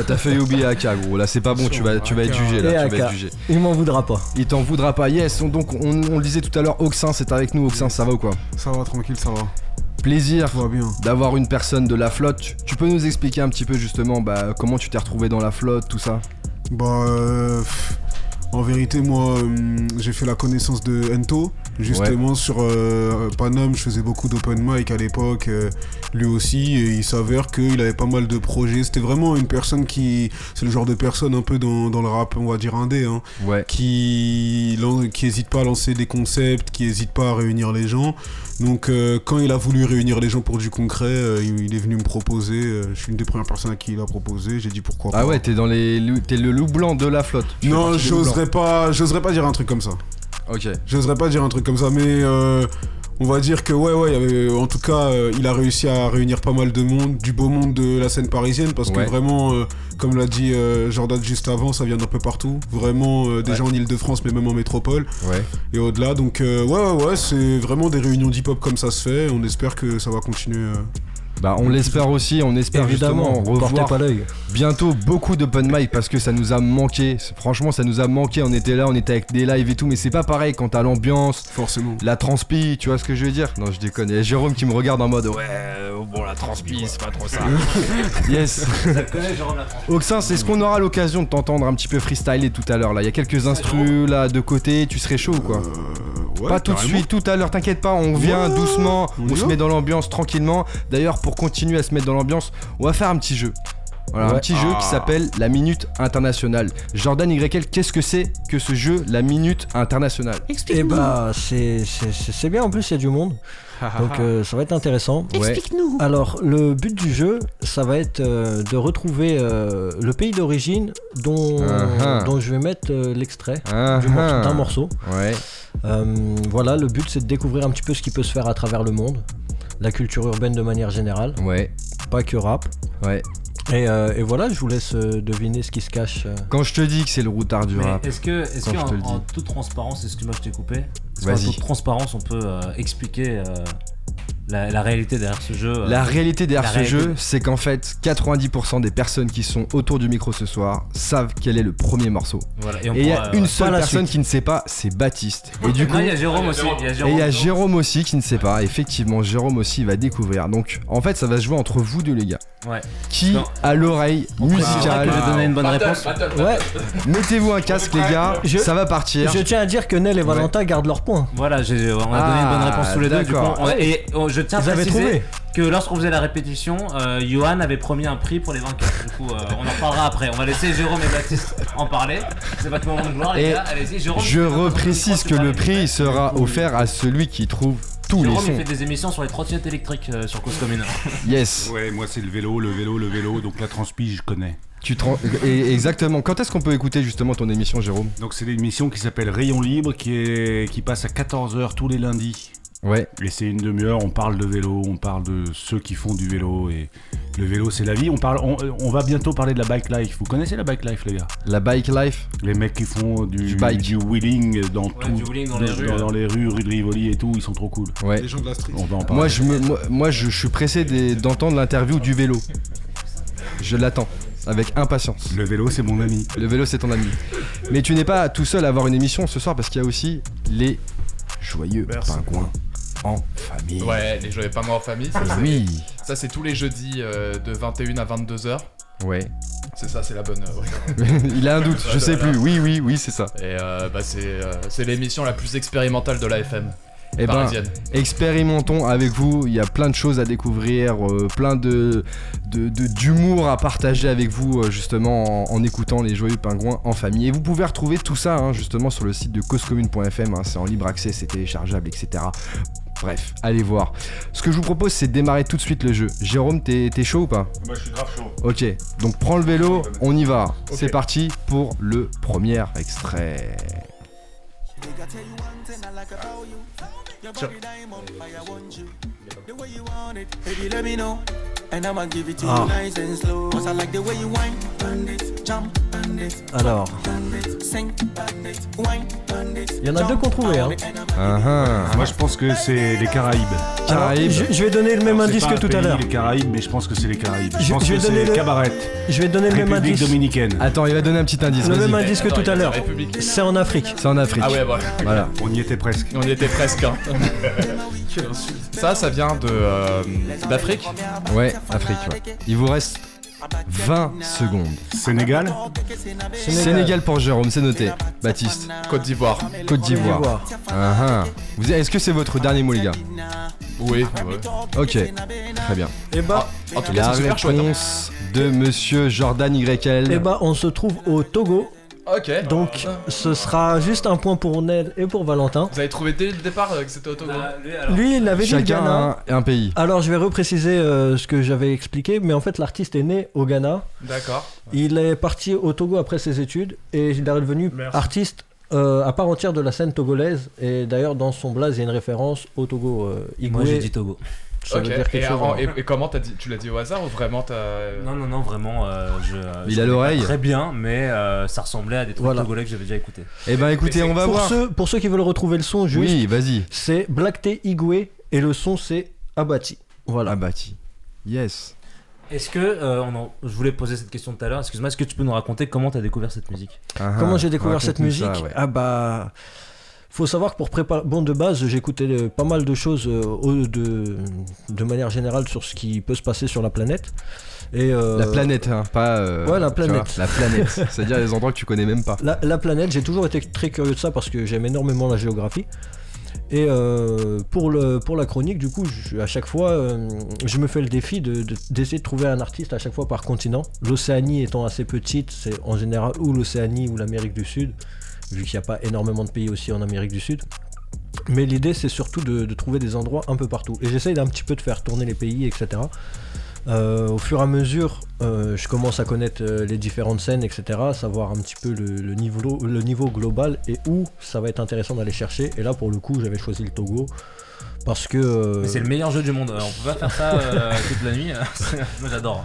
T'as fait oublier AK gros, là c'est pas bon, tu vas, tu vas être jugé là, tu vas AK. être jugé. Il m'en voudra pas. Il t'en voudra pas, yes, on- donc on, on le disait tout à l'heure, Oxin c'est avec nous, Oxin ça va ou quoi? Ça va tranquille, ça va. Plaisir d'avoir une personne de la flotte, Tu- peux nous expliquer un petit peu justement bah, comment tu t'es retrouvé dans la flotte, tout ça Bah, euh, en vérité, moi, hum, j'ai fait la connaissance de Ento. Justement, sur euh, Paname, je faisais beaucoup d'open mic à l'époque, euh, lui aussi, et il s'avère qu'il avait pas mal de projets. C'était vraiment une personne qui. C'est le genre de personne un peu dans, dans le rap, on va dire indé, hein, Ouais. qui, qui hésite pas à lancer des concepts, qui hésite pas à réunir les gens. Donc, euh, quand il a voulu réunir les gens pour du concret, euh, il, est venu me proposer. euh, je suis une des premières personnes à qui il a proposé. J'ai dit pourquoi pas. Ah ouais, t'es dans les t'es le loup blanc de la flotte. Tu Non, j'oserais pas, j'oserais pas dire un truc comme ça. Ok. J'oserais pas dire un truc comme ça, mais euh, on va dire que ouais, ouais, avait- en tout cas, euh, il a réussi à réunir pas mal de monde, du beau monde de la scène parisienne, parce Ouais. que vraiment, euh, comme l'a dit euh, Jordan juste avant, ça vient d'un peu partout. Vraiment, euh, déjà en Ile-de-France, mais même en métropole Ouais. et au-delà. Donc euh, ouais, ouais, ouais, c'est vraiment des réunions d'hip-hop comme ça se fait. On espère que ça va continuer. Bah on l'espère aussi, on espère Évidemment, justement revoir pas l'œil. bientôt beaucoup d'open mic parce que ça nous a manqué. Franchement, ça nous a manqué. On était là, on était avec des lives et tout, mais c'est pas pareil quand t'as l'ambiance, Forcément. la transpi, tu vois ce que je veux dire? Non, je déconne. Il y a Jérôme qui me regarde en mode ouais, euh, bon la transpi, c'est pas trop ça. yes. Oxin, c'est ce qu'on aura l'occasion de t'entendre un petit peu freestyler tout à l'heure là. Il y a quelques instrus là de côté. Tu serais chaud ou quoi? Euh, ouais, Pas tout de suite, tout à l'heure, t'inquiète pas, on vient Ouais, doucement, on se met dans l'ambiance tranquillement. D'ailleurs, pour continuer à se mettre dans l'ambiance, on va faire un petit jeu. Voilà, un petit jeu qui Ah. s'appelle la Minute Internationale. Jordan YL, qu'est-ce que c'est que ce jeu, la Minute Internationale? Et bah, c'est c'est- c'est- c'est bien en plus, il y a du monde. Donc euh, ça va être intéressant. Ouais. Alors, le but du jeu, ça va être euh, de retrouver euh, le pays d'origine dont, Uh-huh. dont je vais mettre euh, l'extrait Ah, ah. d'un morceau. Ouais. Euh, voilà, le but c'est de découvrir un petit peu ce qui peut se faire à travers le monde, la culture urbaine de manière générale, Ouais. pas que rap. Ouais. Et, euh, et voilà, je vous laisse euh, deviner ce qui se cache. euh. Quand je te dis que c'est le routard du Mais rap. est-ce que, le en, en toute transparence, excuse-moi, je t'ai coupé. Est-ce qu'en toute transparence, on peut euh, expliquer euh, la, la réalité derrière ce jeu euh, La réalité derrière la ce réalité- jeu, c'est qu'en fait, 90% des personnes qui sont autour du micro ce soir savent quel est le premier morceau. Voilà, et il y a euh, une seule personne suite. qui ne sait pas, c'est Baptiste. Et du coup, il y a Jérôme aussi. Et Jérôme. il y a Jérôme aussi qui ne sait pas. Effectivement, Jérôme aussi va découvrir. Donc, en fait, ça va se jouer entre vous deux, les gars. Ouais. Qui Non. a l'oreille musicale que j'ai donné une bonne réponse. Ouais, Mettez-vous un casque, les gars. Je- Ça va partir. je tiens à dire que Nel et Valentin gardent leurs points. Voilà, j'ai- on a donné Ah, une bonne réponse tous les deux. Je tiens à Ils préciser trouvé. que lorsqu'on faisait la répétition, euh, Johan avait promis un prix pour les vainqueurs. Du coup, euh, on en reparlera après. On va laisser Jérôme et Baptiste en parler. C'est votre moment de gloire, les Et gars. Allez-y, Jérôme. je reprécise que le prix sera offert à celui qui trouve tous les Jérôme, il fait des émissions sur les trottinettes électriques euh, sur Cause Commune. Yes. Ouais, moi c'est le vélo, le vélo, le vélo, donc la transpi je connais. Tu et- Exactement. Quand est-ce qu'on peut écouter justement ton émission, Jérôme? Donc c'est l'émission qui s'appelle Rayon Libre qui, est, qui passe à 14h tous les lundis. Ouais. Et c'est une demi-heure, on parle de vélo, on parle de ceux qui font du vélo et le vélo c'est la vie. On, parle, on, on va bientôt parler de la bike life. Vous connaissez la bike life les gars? La bike life? Les mecs qui font du, Du bike. du wheeling dans tout, du wheeling dans les rues, dans, les rues, rue de Rivoli et tout, ils sont trop cool. Ouais. Les gens de la street. On va en parler. Moi je, me, moi, moi, je, je suis pressé des- d'entendre l'interview du vélo. Je l'attends avec impatience. Le vélo c'est mon ami. Le vélo c'est ton ami. Mais tu n'es pas tout seul à avoir une émission ce soir parce qu'il y a aussi les joyeux pingouins en famille. Ouais, les joyeux pingouins en famille. Ça, Oui. Ça, c'est tous les jeudis euh, de 21 à 22h. Ouais. C'est ça, c'est la bonne. euh, ouais. Il a un doute, je sais plus. Oui, oui, oui, c'est ça. Et euh, bah, c'est euh, c'est l'émission la plus expérimentale de la FM. Eh ben, expérimentons avec vous. Il y a plein de choses à découvrir, euh, plein de de- de- d'humour à partager avec vous, euh, justement, en, en écoutant les joyeux pingouins en famille. Et vous pouvez retrouver tout ça, hein, justement, sur le site de causecommune.fm. hein, c'est en libre accès, c'est téléchargeable, etc. Bref, allez voir. Ce que je vous propose, c'est de démarrer tout de suite le jeu. Jérôme, t'es t'es chaud ou pas Moi je suis grave chaud. Ok, donc prends le vélo, on y va. C'est parti pour le premier extrait. Let me know. And I'ma give it to Ah. you nice and slow. Cause I like the way you whine, bandit, jump, bandit, Alors, bandit, sing, bandit, whine, bandit. il y en a deux qu'on trouvait. Hein. Moi je pense que c'est les Caraïbes. Alors, je, je vais donner le même Alors, indice que tout à l'heure. Les Caraïbes, mais je pense que c'est les Caraïbes. Je, Je- pense je vais que donner c'est le- Cabaret. Je vais donner le même République indice. dominicaine. Attends, il va donner un petit indice. Le vas-y. même indice que Attends, tout à l'heure. République. C'est en Afrique. C'est en Afrique. Ah ouais, voilà. Voilà. On y était presque. On y était presque. hein. ça, ça vient de euh, d'Afrique? Ouais, Afrique, ouais. Il vous reste 20 secondes. Sénégal Sénégal, pour Jérôme, c'est noté. Baptiste. Côte d'Ivoire. Côte d'Ivoire. Ah ah. Vous- Est-ce que c'est votre dernier mot, les gars? Oui. ouais. Ok, très bien. Et bah, En tout La cas, c'est super chouette. hein. réponse de monsieur Jordan YL. et bah, on se trouve au Togo. Ok. Donc, ce sera juste un point pour Ned et pour Valentin. Vous avez trouvé dès le départ euh, que c'était au Togo Lui, il avait dit le Chacun Ghana. un, un pays. Alors, je vais repréciser euh, ce que j'avais expliqué, mais en fait, l'artiste est né au Ghana. D'accord. Il est parti au Togo après ses études et il est devenu artiste euh, à part entière de la scène togolaise. Et d'ailleurs, dans son blaze, il y a une référence au Togo. euh, Moi, Igwe. j'ai dit Togo. Ça Ok. veut dire quelque et, chose. en- hein. et- et comment t'as dit Tu l'as dit au hasard ou vraiment t'as. Non, non, non, vraiment. euh, je, Il je a l'oreille. Très bien, mais euh, ça ressemblait à des trucs Voilà. togolais que j'avais déjà écoutés. Eh ben écoutez, on va pour, voir. ceux, pour ceux qui veulent retrouver le son, juste, Oui, vas-y. c'est Black T Igwe et le son c'est Abati. Voilà. Abati. Yes. Est-ce que, euh, on en- je voulais poser cette question tout à l'heure, excuse-moi, est-ce que tu peux nous raconter comment tu as découvert cette musique? Ah. Comment j'ai découvert cette musique? ça, ouais. Ah bah. Faut savoir que pour préparer. Bon, de base, j'écoutais euh, pas mal de choses euh, de, de manière générale sur ce qui peut se passer sur la planète. Et, euh, La planète, hein, pas. euh, Ouais, la planète. vois, La planète. C'est-à-dire les endroits que tu connais même pas. La, la planète, j'ai toujours été très curieux de ça parce que j'aime énormément la géographie. Et euh, pour, le, pour la chronique, du coup, je- à chaque fois, euh, je me fais le défi de- de- d'essayer de, trouver un artiste à chaque fois par continent. L'Océanie étant assez petite, c'est en général ou l'Océanie ou l'Amérique du Sud, vu qu'il n'y a pas énormément de pays aussi en Amérique du Sud. Mais l'idée, c'est surtout de, trouver des endroits un peu partout. Et j'essaye d'un petit peu de faire tourner les pays, etc. Euh, au fur et à mesure, euh, je commence à connaître euh, les différentes scènes, etc. Savoir un petit peu le niveau global et où ça va être intéressant d'aller chercher. Et là, pour le coup, j'avais choisi le Togo. Parce que. euh, c'est le meilleur jeu du monde, on peut pas faire ça euh, toute la nuit. Moi j'adore.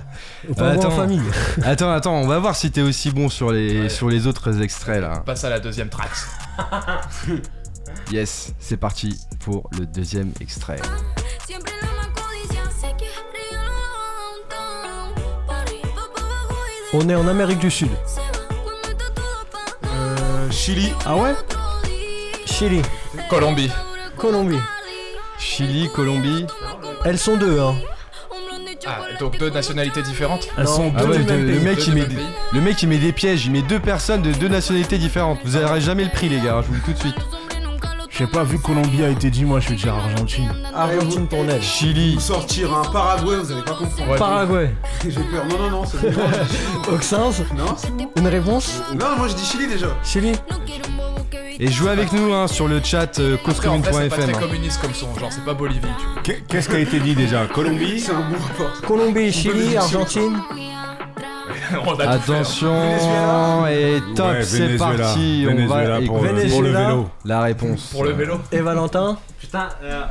En famille. attends, attends, on va voir si t'es aussi bon sur les, sur les autres extraits là. Passe à la deuxième track. Yes, c'est parti pour le deuxième extrait. On est en Amérique du Sud. Euh, Chili. Ah ouais? Chili. Colombie. Colombie. Chili, Colombie. Elles sont deux, hein. Ah, donc deux nationalités différentes Elles sont Ah deux ouais, le, mec Deux il met des, pays. le mec il met des pièges, il met deux personnes de deux nationalités différentes. Vous n'aurez jamais le prix les gars, je vous le dis tout de suite. sais pas, vu que Colombie a été dit, moi je vais dire Argentine. Argentine pour Nel. Chili. Vous sortir un Paraguay, vous allez pas comprendre. Paraguay. J'ai peur. Non, non, non, c'est bon. Non Une réponse Non, moi je dis Chili déjà. Chili Et jouez avec nous hein, sur le chat euh, en c'est pas très communiste comme son, genre c'est pas Bolivie. Tu... vois. Qu'est-ce qui a été dit déjà? Colombie? C'est un bon rapport. Colombie, Chili, Argentine? On a hein. Attention et top, Ouais, c'est Venezuela. parti. On va pour, écouter le- pour le Venezuela. vélo. la réponse. Pour le vélo. Et Valentin? Putain, euh,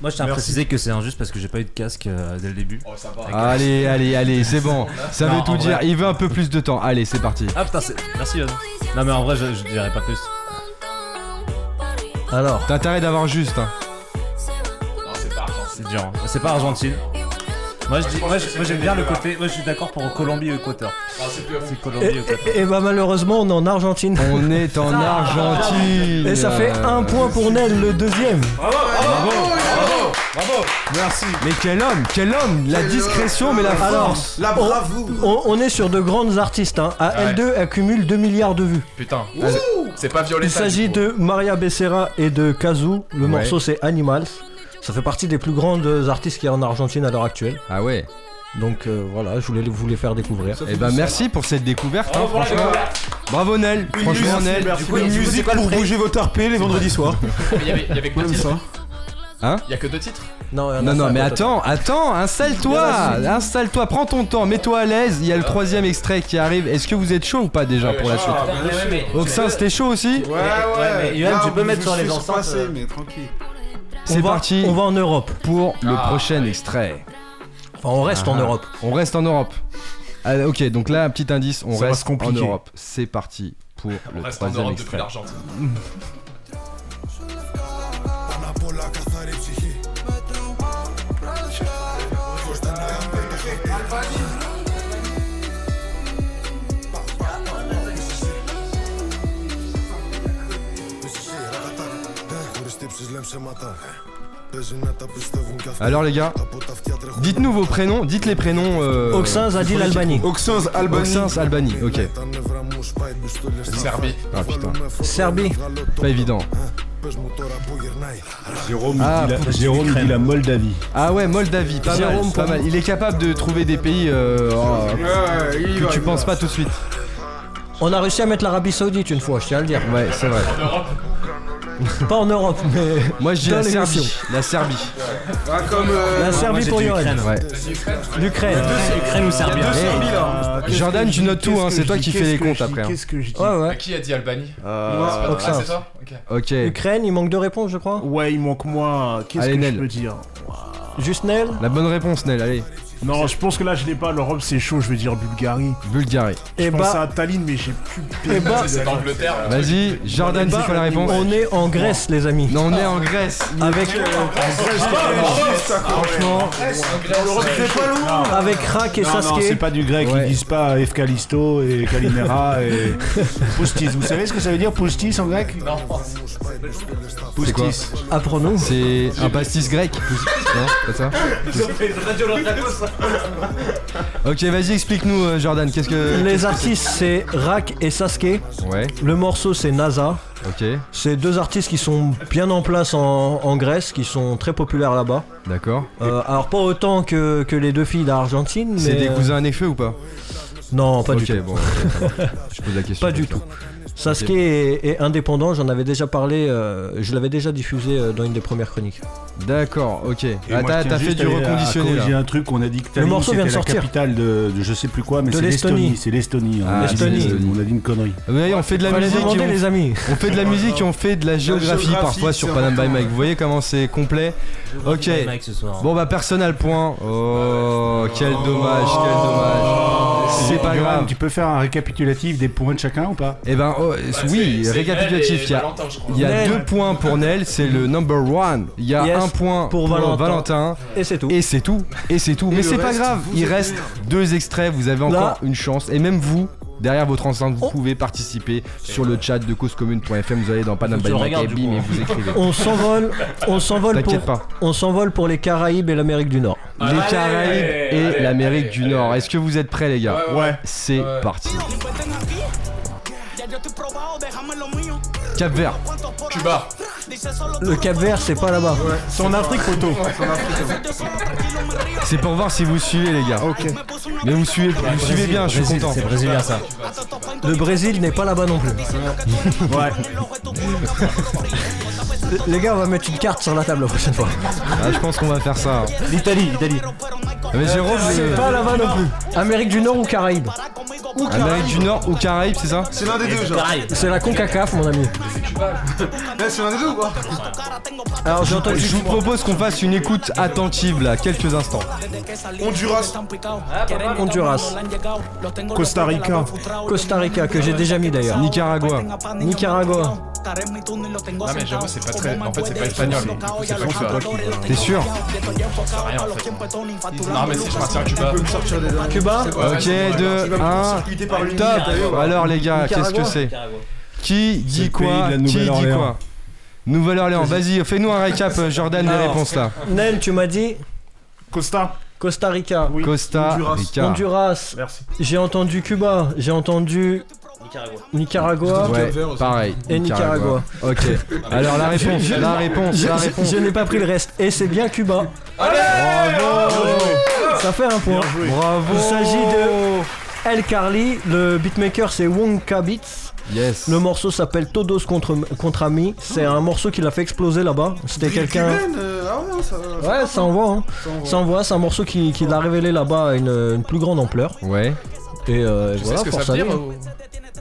moi je tiens à préciser que c'est injuste parce que j'ai pas eu de casque euh, dès le début. Oh, ça va. Allez, allez, allez, c'est bon. Ça Non, veut tout dire. vrai. Il veut un peu plus de temps. Allez, c'est parti. Ah putain, c'est. Merci Yann. Non mais en vrai, je, je dirais pas plus. Alors, T'as intérêt d'avoir juste. hein. Non, c'est pas Argentine. C'est dur. hein. C'est pas Argentine. Moi je dis- moi, je- moi, j'aime bien le côté. Moi je suis d'accord pour Colombie ou Équateur. Ah, c'est plus C'est Colombie et, ou Équateur. et- et bah malheureusement on est en Argentine. On est en Argentine. Et ça fait un point pour Nel, le deuxième. Merci. Mais quel homme, quel homme. La discrétion, mais la Alors, force. La on, bravoure. on- on est sur de grandes artistes. Hein. À Ouais. L2, elle cumule 2 milliards de vues. Putain. C'est pas Violetta. Il s'agit de Maria Becerra et de Kazu. Le Ouais. morceau c'est Animals. Ça fait partie des plus grandes artistes qu'il y a en Argentine à l'heure actuelle. Ah ouais. Donc euh, voilà, je voulais vous les faire découvrir. Eh ben merci pour cette découverte. hein, franchement. Bravo Nel. Franchement Nel. Merci. coup, Une du coup, musique pour bouger votre RP les vendredis soirs. Il y avait, y avait Hein Il y a que deux titres. Non, il y en a Non, non, mais attends, attends, installe-toi, installe-toi, prends ton temps, mets-toi à l'aise. Il y a le troisième extrait qui arrive. Est-ce que vous êtes chaud ou pas déjà pour la suite Oxin, c'était chaud aussi Ouais, ouais. mais Yoann, tu peux mettre sur les enceintes, euh. mais tranquille. C'est On va- parti On va en Europe. pour le Ah. prochain extrait. Enfin, on reste en Ah. Europe. On reste en Europe. Ah, ok, donc là, un petit indice, on reste en Europe. C'est parti pour On le reste en troisième extrait. Alors les gars, dites-nous vos prénoms, dites les prénoms. Euh, Oxin, Zadil, Albanie. Oxens, Albanie. Oxins, Albanie, ok. Serbie. Ah putain, Serbie. pas évident. Jérôme, Ah, dit la, Jérôme dit la Moldavie. Ah ouais, Moldavie, pas Jérôme, mal, pas. Il est capable de trouver des pays euh, oh, Ouais, que va, tu penses va. pas tout de suite. On a réussi à mettre l'Arabie Saoudite une fois, je tiens à le dire. Ouais, c'est vrai. Pas en Europe, mais. Moi je dis Dans la. Serbie. La Serbie. Comme. euh, La Serbie pour Yoann. Ouais. L'Ukraine. Ukraine ou Serbie deux Serbies là. Jordan, tu notes tout, hein, c'est toi qui fais les comptes après. hein. Qu'est-ce que je dis Ouais, ouais. Qui a dit Albanie Euh, Ah, c'est toi Ok. Ukraine, il manque deux réponses, je crois. Ouais, il manque moi. Qu'est-ce Allez, que Nel. je peux dire Juste Nel. La bonne réponse, Nel, allez. Non, je pense que là, je l'ai pas. L'Europe, c'est chaud. Je vais dire Bulgarie. Bulgarie. Je Et pensais bah, à Tallinn, mais j'ai plus. et bah, C'est l'Angleterre. Vas-y, Jordan, c'est quoi la réponse on est en Grèce, les amis. Non, on est en Grèce. Avec, Franchement, avec Rak et Non, non, c'est Sasuke. pas du grec, Ouais. ils disent pas Efkalisto et Kalimera et Poustis. Vous savez ce que ça veut dire Poustis en grec Non. C'est quoi Poustis. Apprenons. c'est un pastis grec. Non, pas ça Ok, vas-y, explique-nous, euh, Jordan, qu'est-ce que. Les artistes, c'est Rak et Sasuke. Ouais, Le morceau, c'est NASA. ok, C'est deux artistes qui sont bien en place en, en Grèce, qui sont très populaires là-bas. d'accord. Euh, alors pas autant que, que les deux filles d'Argentine, mais... C'est des euh, cousins à Nekfeu ou pas? Non, pas Ok, du tout. bon, ok, ça va. je pose la question. Pas du tout. Sasuke est, est indépendant, j'en avais déjà parlé, euh, je l'avais déjà diffusé euh, dans une des premières chroniques. D'accord, ok. Ah, t'as fait du reconditionné là. un truc, on a dit que Tallinn, morceau vient de la sortir. capitale de, de je sais plus quoi, mais c'est l'Estonie. C'est l'Estonie. on Ah, On a dit une connerie. Oui, on fait de la musique. demander on- les amis. On fait de la musique et on fait de la géographie parfois sur Panam by. Mike. Vous voyez comment c'est complet Ok. Bon bah personne n'a le point. Oh quel dommage, quel dommage. C'est pas grave. Tu peux faire un récapitulatif des points de chacun ou pas Eh ben oh, oui, c'est récapitulatif. Il y a, deux points pour Nel, c'est le number one. Il y a Yes, un point pour pour, Valentin. Valentin. Et c'est tout. Et c'est tout. Et c'est tout. Mais c'est pas grave. Il reste deux extraits. Vous avez Là- encore une chance. Et même vous. Derrière votre enceinte, vous Oh. pouvez participer sur le chat de causecommune.fm. Vous allez dans Panam by et hein. vous écrivez. On s'envole, on s'envole pour, T'inquiète pas. on s'envole pour les Caraïbes et l'Amérique du Nord. Les Allez, Caraïbes et l'Amérique du allez, Nord. Est-ce que vous êtes prêts, les gars? Ouais. C'est Ouais. parti. Cap Vert. Cuba. Le Cap Vert, c'est pas là-bas. C'est en Afrique, photo. C'est pour voir si vous suivez les gars. Ok. Mais vous suivez, vous suivez bien, je suis content. C'est brésilien ça. Le Brésil n'est pas là-bas non plus. Ouais. Les gars, on va mettre une carte sur la table la prochaine fois. Ah, je pense qu'on va faire ça. L'Italie, l'Italie. Mais Jérôme, c'est pas là-bas non plus. Amérique du Nord ou Caraïbes? Amérique du Nord ou Caraïbes, c'est ça C'est l'un des deux, genre. C'est la CONCACAF, mon ami. Eh, c'est l'un des deux ou quoi Alors. Je vous propose qu'on fasse une écoute attentive là, quelques instants. Honduras. Honduras. Costa Rica. Costa Rica, que j'ai déjà mis d'ailleurs. Nicaragua. Nicaragua. Non mais j'avoue c'est pas très. En fait c'est pas espagnol. Du coup c'est pas Cuba. T'es sûr Rien en fait. Non mais si je maintiens Cuba. Cuba Ok, 2, 1, top Alors les gars, qu'est-ce que c'est Qui dit quoi Qui dit Nouvelle-Orléans. quoi Nouvelle-Orléans, vas-y, fais-nous un récap, euh, Jordan, des réponses là. Nel, tu m'as dit Costa. Costa Rica. Costa Honduras. Rica. Honduras. Merci. J'ai entendu Cuba. J'ai entendu Nicaragua. Ouais, pareil. Et Nicaragua. Ok. Alors la réponse, Je- la réponse, Je, la je- réponse. je n'ai pas pris le reste. Et c'est bien Cuba. Bravo Ça fait un point. Bravo Il s'agit de El Carly. Le beatmaker c'est Wonka Beats. Yes. Le morceau s'appelle Todos contre, contre Ami. C'est un morceau qu'il a fait exploser là-bas. C'était quelqu'un. Euh, Ah ouais, ça. Ouais, ça envoie. Hein. Ça envoie. C'est un morceau qui, qui l'a révélé là-bas à une, une plus grande ampleur. Ouais. Et euh, Tu sais voilà, ce que ça veut dire ou-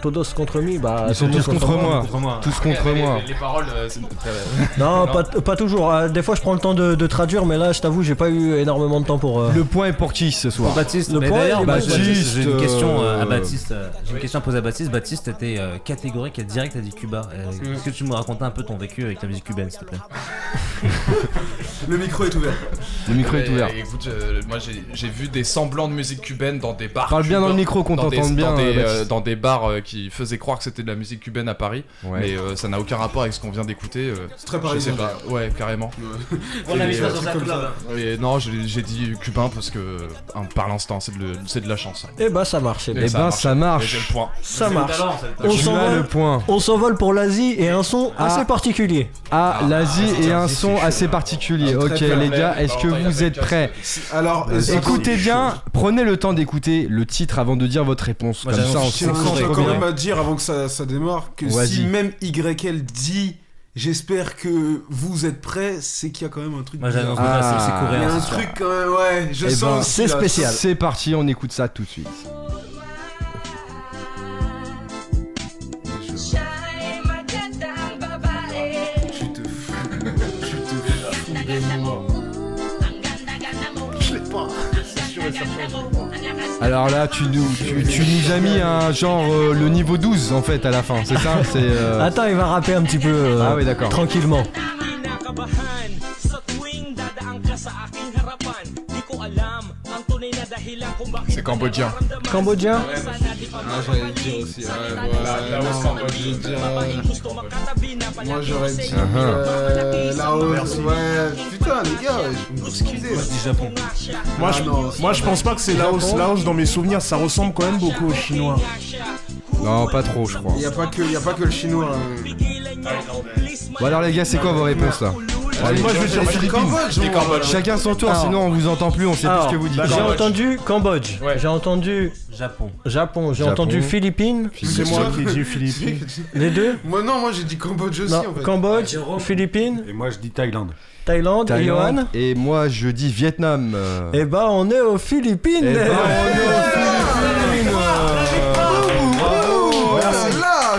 Todos contre Mi, bah. Ils sont Todos tous contre moi. Contre moi. Tous contre moi. Les, les paroles. euh, c'est- Non, pas, pas toujours. Euh, Des fois, je prends le temps de, de traduire, mais là, je t'avoue, j'ai pas eu énormément de temps pour. euh, Le point est pour qui ce soir Baptiste, Le mais point, est Baptiste, j'ai une question euh, à Baptiste. J'ai une question à poser à Baptiste. Baptiste était euh, catégorique et direct, a dit Cuba. Euh, Est-ce que tu me racontais un peu ton vécu avec la musique cubaine, s'il te plaît? Le micro est ouvert. Le micro est ouvert. Écoute, euh, moi j'ai j'ai vu des semblants de musique cubaine dans des bars. Parle bien dans le micro, qu'on t'entende bien, Dans des, Baptiste. dans des bars euh, qui faisaient croire que c'était de la musique cubaine à Paris. Ouais. Mais euh, ça n'a aucun rapport avec ce qu'on vient d'écouter. euh, C'est très je sais parisien. pas. Ouais, carrément. On a mis Et, ça euh, club. Et non, j'ai dit cubain parce que hein, par l'instant, c'est de, la chance. Eh bah, ça marche. eh Eh ben. ça ben marche. ça Et marche. j'ai le point. Ça marche. On s'envole. le point. On s'envole pour l'Asie et un son Ah. assez particulier. Ah, l'Asie c'est et un son assez particulier. Ah, Ok les gars, est-ce que vous êtes prêts Alors, c'est- Écoutez bien, prenez le temps d'écouter le titre avant de dire votre réponse. Moi, Comme ça, on même à dire avant que ça, ça démarre que si même YL dit j'espère que vous êtes prêts, c'est qu'il y a quand même un truc. Moi, j'annonce Ah. déjà, c'est- c'est Il y a coréen. un c'est truc quand même, ouais, je Eh ben, sens. c'est aussi, là. spécial. C'est parti, on écoute ça tout de suite. Je l'ai pas. C'est sûr et certain. Alors là, tu nous, tu, tu nous as mis un genre euh, le niveau 12 en fait à la fin, c'est ça C'est euh, Attends, il va rapper un petit peu. euh, Ah oui, d'accord. Tranquillement. C'est cambodgien. Cambodgien Ah, j'allais dire aussi. Ouais, moi, dire, euh, Moi, j'aurais dit. Uh-huh. euh, Laos, ouais. Putain, les gars, je me excusez. Moi, je dis Japon. Moi, Ah je, moi, je pense pas que c'est Laos. Laos, dans mes souvenirs, ça ressemble quand même beaucoup aux Chinois. non, pas trop, je crois. Il y a pas que, il y a pas que le chinois. hein. Bon alors les gars, c'est quoi vos réponses là? Allez, moi, je vais dire C'est Philippines. Chacun son tour, sinon on vous entend plus, on sait plus ce que vous dites. J'ai entendu Cambodge. J'ai entendu Japon. Japon. J'ai entendu Philippines. C'est moi qui ai dit Philippines. Les deux Moi, non, moi j'ai dit Cambodge aussi en fait. Cambodge, Philippines, Et moi je dis Thaïlande. Thaïlande, et Johan. Thaïlande et moi je dis Vietnam. euh. Eh bah, on est aux Philippines. Eh ben, on est aux Philippines.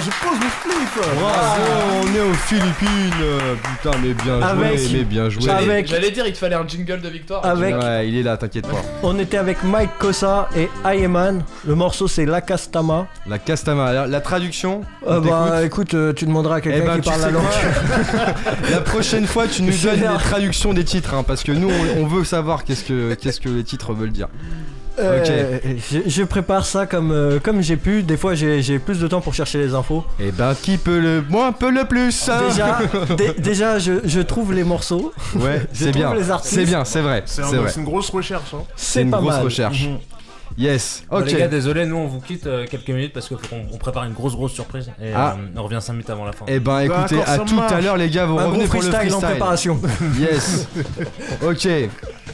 Je pose le flip. Bravo, on est aux Philippines. Putain, mais bien joué, Avec- mais bien joué. Avec- J'allais j'allais dire, il te fallait un jingle de victoire. Avec- Ouais, il est là, t'inquiète pas. On était avec Mike Kosa et Ayeman. Le morceau c'est La Castama. La Castama, la, la traduction. on Euh, bah t'écoute écoute, euh, tu demanderas à Eh quelqu'un ben, qui tu parle sais la langue. quoi La prochaine fois, tu nous donnes les traductions des titres, hein, parce que nous, on, on veut savoir qu'est-ce que, qu'est-ce que les titres veulent dire. Euh, je, je prépare ça comme, euh, comme j'ai pu. Des fois, j'ai j'ai plus de temps pour chercher les infos. Et ben, qui peut le moins peut le plus hein Déjà, dé- déjà je, je trouve les morceaux. Ouais, je c'est trouve bien. les artistes. C'est bien, c'est vrai. C'est un- une grosse recherche. Hein. C'est une pas grosse mal. recherche. Mhm. Yes, Bon, ok. les gars, désolé, nous on vous quitte euh, quelques minutes parce qu'on on prépare une grosse grosse surprise et Ah. euh, on revient 5 minutes avant la fin. Eh ben écoutez, D'accord, à tout marche. à l'heure les gars, vous Un revenez gros pour le freestyle en freestyle. préparation. Yes. Ok.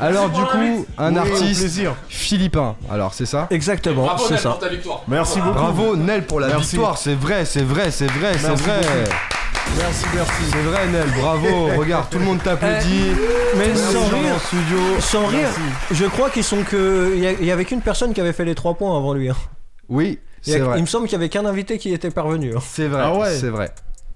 Alors du coup, un Oui, au artiste plaisir. philippin. Alors c'est ça Exactement, Bravo c'est Nel ça. pour ta victoire. Merci beaucoup. Bravo Nel pour la Merci. victoire, c'est vrai, c'est vrai, c'est vrai, c'est Merci vrai. beaucoup. Merci, merci. C'est vrai Nel, bravo. Regarde, tout le monde t'applaudit. Mais Tous les sans rire, studio. sans rire, je crois qu'ils sont que. Il y a- il y avait qu'une personne qui avait fait les 3 points avant lui. hein. Oui, Il y c'est a- vrai. Il me semble qu'il y avait qu'un invité qui était parvenu. hein. C'est vrai, Ah ouais. c'est vrai.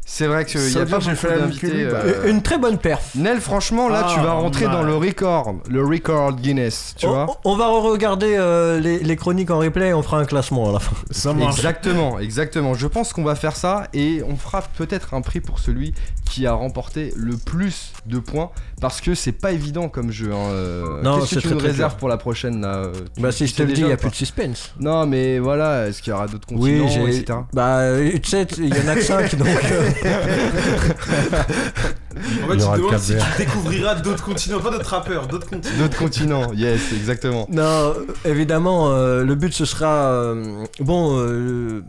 C'est vrai qu'il Ça y a pas dire que j'ai beaucoup d'invités. bah. euh, Une très bonne perf. Nel, franchement, là, tu Ah, vas rentrer mal. dans le record, le record Guinness, tu on, vois. on va regarder les, les chroniques en replay et on fera un classement à la fin. Ça marche. Exactement, exactement. Je pense qu'on va faire ça et on fera peut-être un prix pour celui qui a remporté le plus de points parce que c'est pas évident comme jeu. hein, euh. Non, Qu'est-ce c'est que tu nous réserves pour la prochaine là euh, tu- Bah tu si je te le dis, il y a plus de suspense. Non, mais voilà, est-ce qu'il y aura d'autres continents, Oui, j'ai. etc. Bah, euh, tu sais, il y en a que 5 donc. En fait, tu te demandes si tu découvriras d'autres continents, pas d'autres rappeurs, d'autres continents. D'autres continents, yes, exactement. Non, évidemment, euh, le but ce sera euh, bon euh,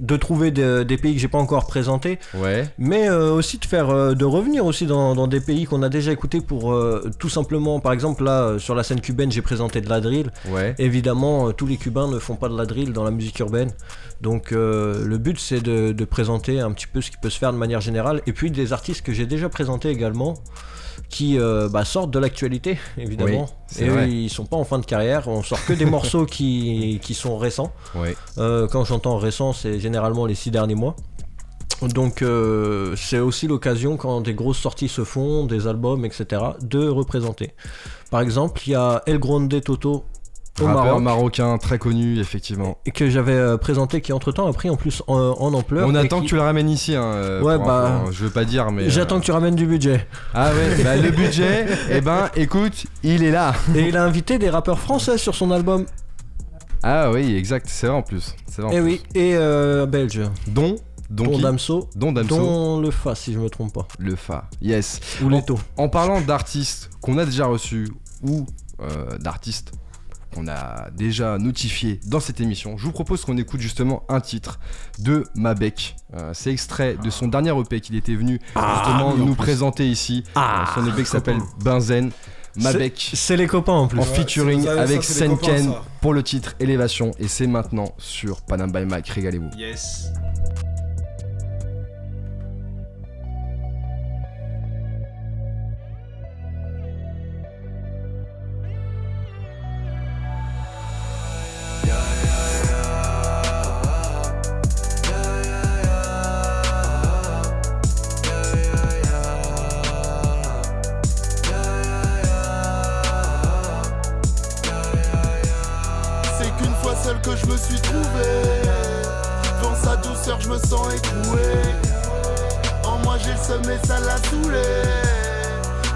de trouver de- des pays que j'ai pas encore présentés, Ouais. mais euh, aussi de faire euh, de revenir aussi dans, dans des pays qu'on a déjà écoutés pour euh, tout simplement, par exemple là sur la scène cubaine j'ai présenté de la drill. Ouais. Évidemment, tous les Cubains ne font pas de la drill dans la musique urbaine, donc le but c'est de, de présenter un petit peu ce qui peut se faire de manière générale, et puis des artistes que j'ai déjà présentés également qui euh, bah, sortent de l'actualité évidemment. Oui, et eux ils sont pas en fin de carrière. On sort que des morceaux qui, qui sont récents. Euh, quand j'entends récent c'est généralement les six derniers mois. Donc euh, c'est aussi l'occasion quand des grosses sorties se font des albums etc de représenter. Par exemple il y a El Grande Toto Rappeur Maroc marocain très connu, effectivement. et que j'avais euh, présenté qui entre temps a pris en plus en, en ampleur On attend qui- que tu le ramènes ici, hein, euh, Ouais, pour bah, hein. Je veux pas dire, mais. J'attends euh, que tu ramènes du budget. Ah ouais, bah le budget, eh ben écoute, il est là. Et il a invité des rappeurs français sur son album. Ah oui, exact, c'est vrai en plus. C'est vrai en Et plus. oui, et euh, belge. Dont qui Damso. Dont Damso. Dont le Fa, si je me trompe pas. Le Fa, yes. Ou Leto. En parlant d'artistes qu'on a déjà reçus ou euh, d'artistes qu'on a déjà notifiés dans cette émission, je vous propose qu'on écoute justement un titre de Mabek. Euh, c'est extrait de son dernier EP qu'il était venu justement oui, en nous présenter ici. Ah, Euh, son EP qui s'appelle Benzen. Mabek. C'est les copains en plus. En Ouais, featuring ça, avec copains, Senken pour le titre Élévation et c'est maintenant sur Panam by Mike. Régalez-vous. Yes.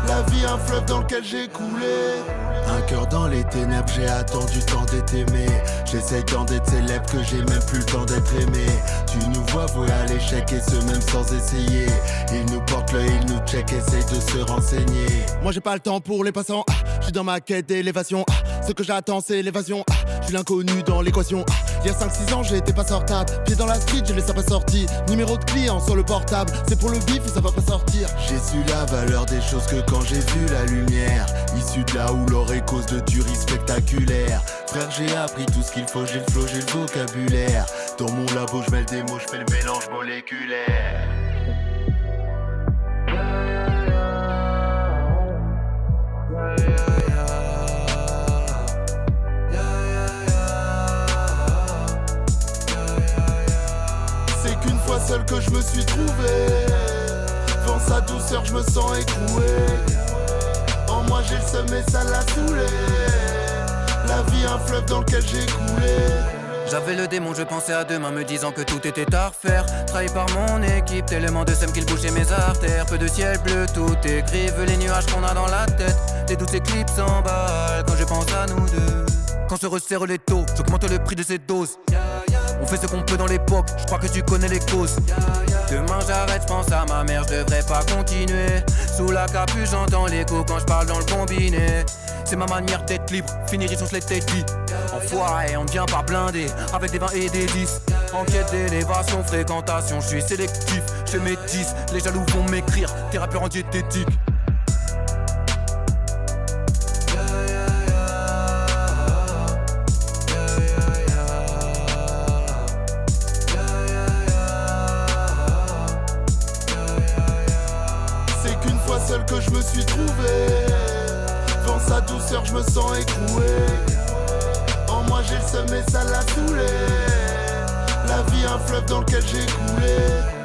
L'a vie, un fleuve dans lequel j'ai coulé. Un cœur dans les ténèbres, j'ai attendu tant d'être aimé. J'essaie tant d'être célèbre que j'ai même plus le temps d'être aimé. Tu nous vois vouer à l'échec et ce même sans essayer. Ils nous portent l'œil, ils nous check, essayent de se renseigner. Moi j'ai pas le temps pour les passants, ah, je dans ma quête d'élévation. ah, ce que j'attends c'est l'évasion, ah, je l'inconnu dans l'équation. ah. Il y a 5-6 ans j'étais pas sortable, pied dans la street, je ai pas sortis. Numéro de client sur le portable, c'est pour le bif et ça va pas sortir? J'ai su la valeur des choses que quand j'ai vu la lumière, issu de là où l'or est cause de tueries spectaculaires. Frère, j'ai appris tout ce qu'il faut, j'ai le flow, j'ai le vocabulaire. Dans mon labo, je mets le démo, je fais le mélange moléculaire. C'est qu'une fois seul que je me suis trouvé. Dans sa douceur, je me sens écroué. En moi, j'ai le seum et ça l'a saoulé. La vie, un fleuve dans lequel j'ai coulé. J'avais le démon, je pensais à demain, me disant que tout était à refaire. Trahi par mon équipe, tellement de seum qu'il bougeait mes artères. Peu de ciel bleu, tout vu les nuages qu'on a dans la tête. Les doutes s'éclipsent en balle quand je pense à nous deux. Quand se resserrent les taux, j'augmente le prix de ces doses. On fait ce qu'on peut dans l'époque, je crois que tu connais les causes. Demain j'arrête, je pense à ma mère, je devrais pas continuer. Sous la capuche, j'entends l'écho quand je parle dans le combiné. C'est ma manière d'être libre, finir ils sont les têtes. Enfoiré, on vient pas blindé, avec des 20 et des 10. Enquête d'élévation, fréquentation, je suis sélectif, je 10. Les jaloux vont m'écrire, thérapie en diététique. Je me sens écroué. En moi, j'ai le seum et ça l'a saoulé. La vie, un fleuve dans lequel j'ai coulé.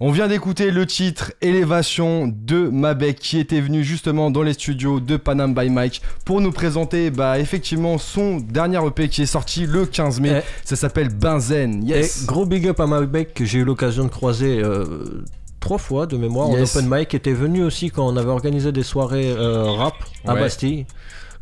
On vient d'écouter le titre Élévation de Mabek qui était venu justement dans les studios de Panam by Mike pour nous présenter bah, effectivement son dernier EP qui est sorti le 15 mai. Ça s'appelle Benzen. Yes. Et gros big up à Mabek que j'ai eu l'occasion de croiser euh, trois fois de mémoire Yes. en open mic. était venu aussi quand on avait organisé des soirées euh, rap à Ouais. Bastille.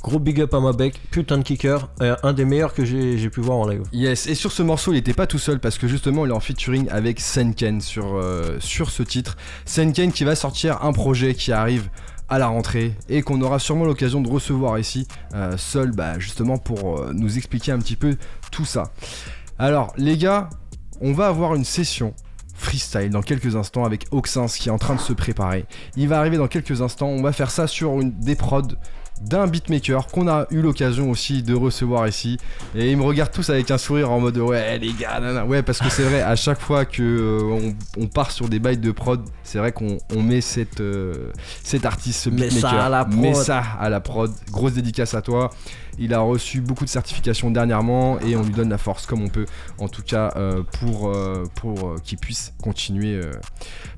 Gros big up à Mabek, putain de kicker, euh, un des meilleurs que j'ai pu voir en live. Yes, et sur ce morceau, il était pas tout seul parce que justement, il est en featuring avec Senken sur, euh, sur ce titre. Senken qui va sortir un projet qui arrive à la rentrée et qu'on aura sûrement l'occasion de recevoir ici, euh, seul, bah, justement pour nous expliquer un petit peu tout ça. Alors, les gars, on va avoir une session freestyle dans quelques instants avec Oxens qui est en train de se préparer. Il va arriver dans quelques instants, on va faire ça sur une, des prods d'un beatmaker qu'on a eu l'occasion aussi de recevoir ici. Et ils me regardent tous avec un sourire en mode ouais les gars nanana. ouais parce que c'est vrai à chaque fois que euh, on, on part sur des bails de prod c'est vrai qu'on on met cette, euh, cet artiste ce ça beatmaker. à la prod. met ça à la prod. Grosse dédicace à toi. Il a reçu beaucoup de certifications dernièrement et on lui donne la force comme on peut en tout cas euh, pour, pour qu'il puisse continuer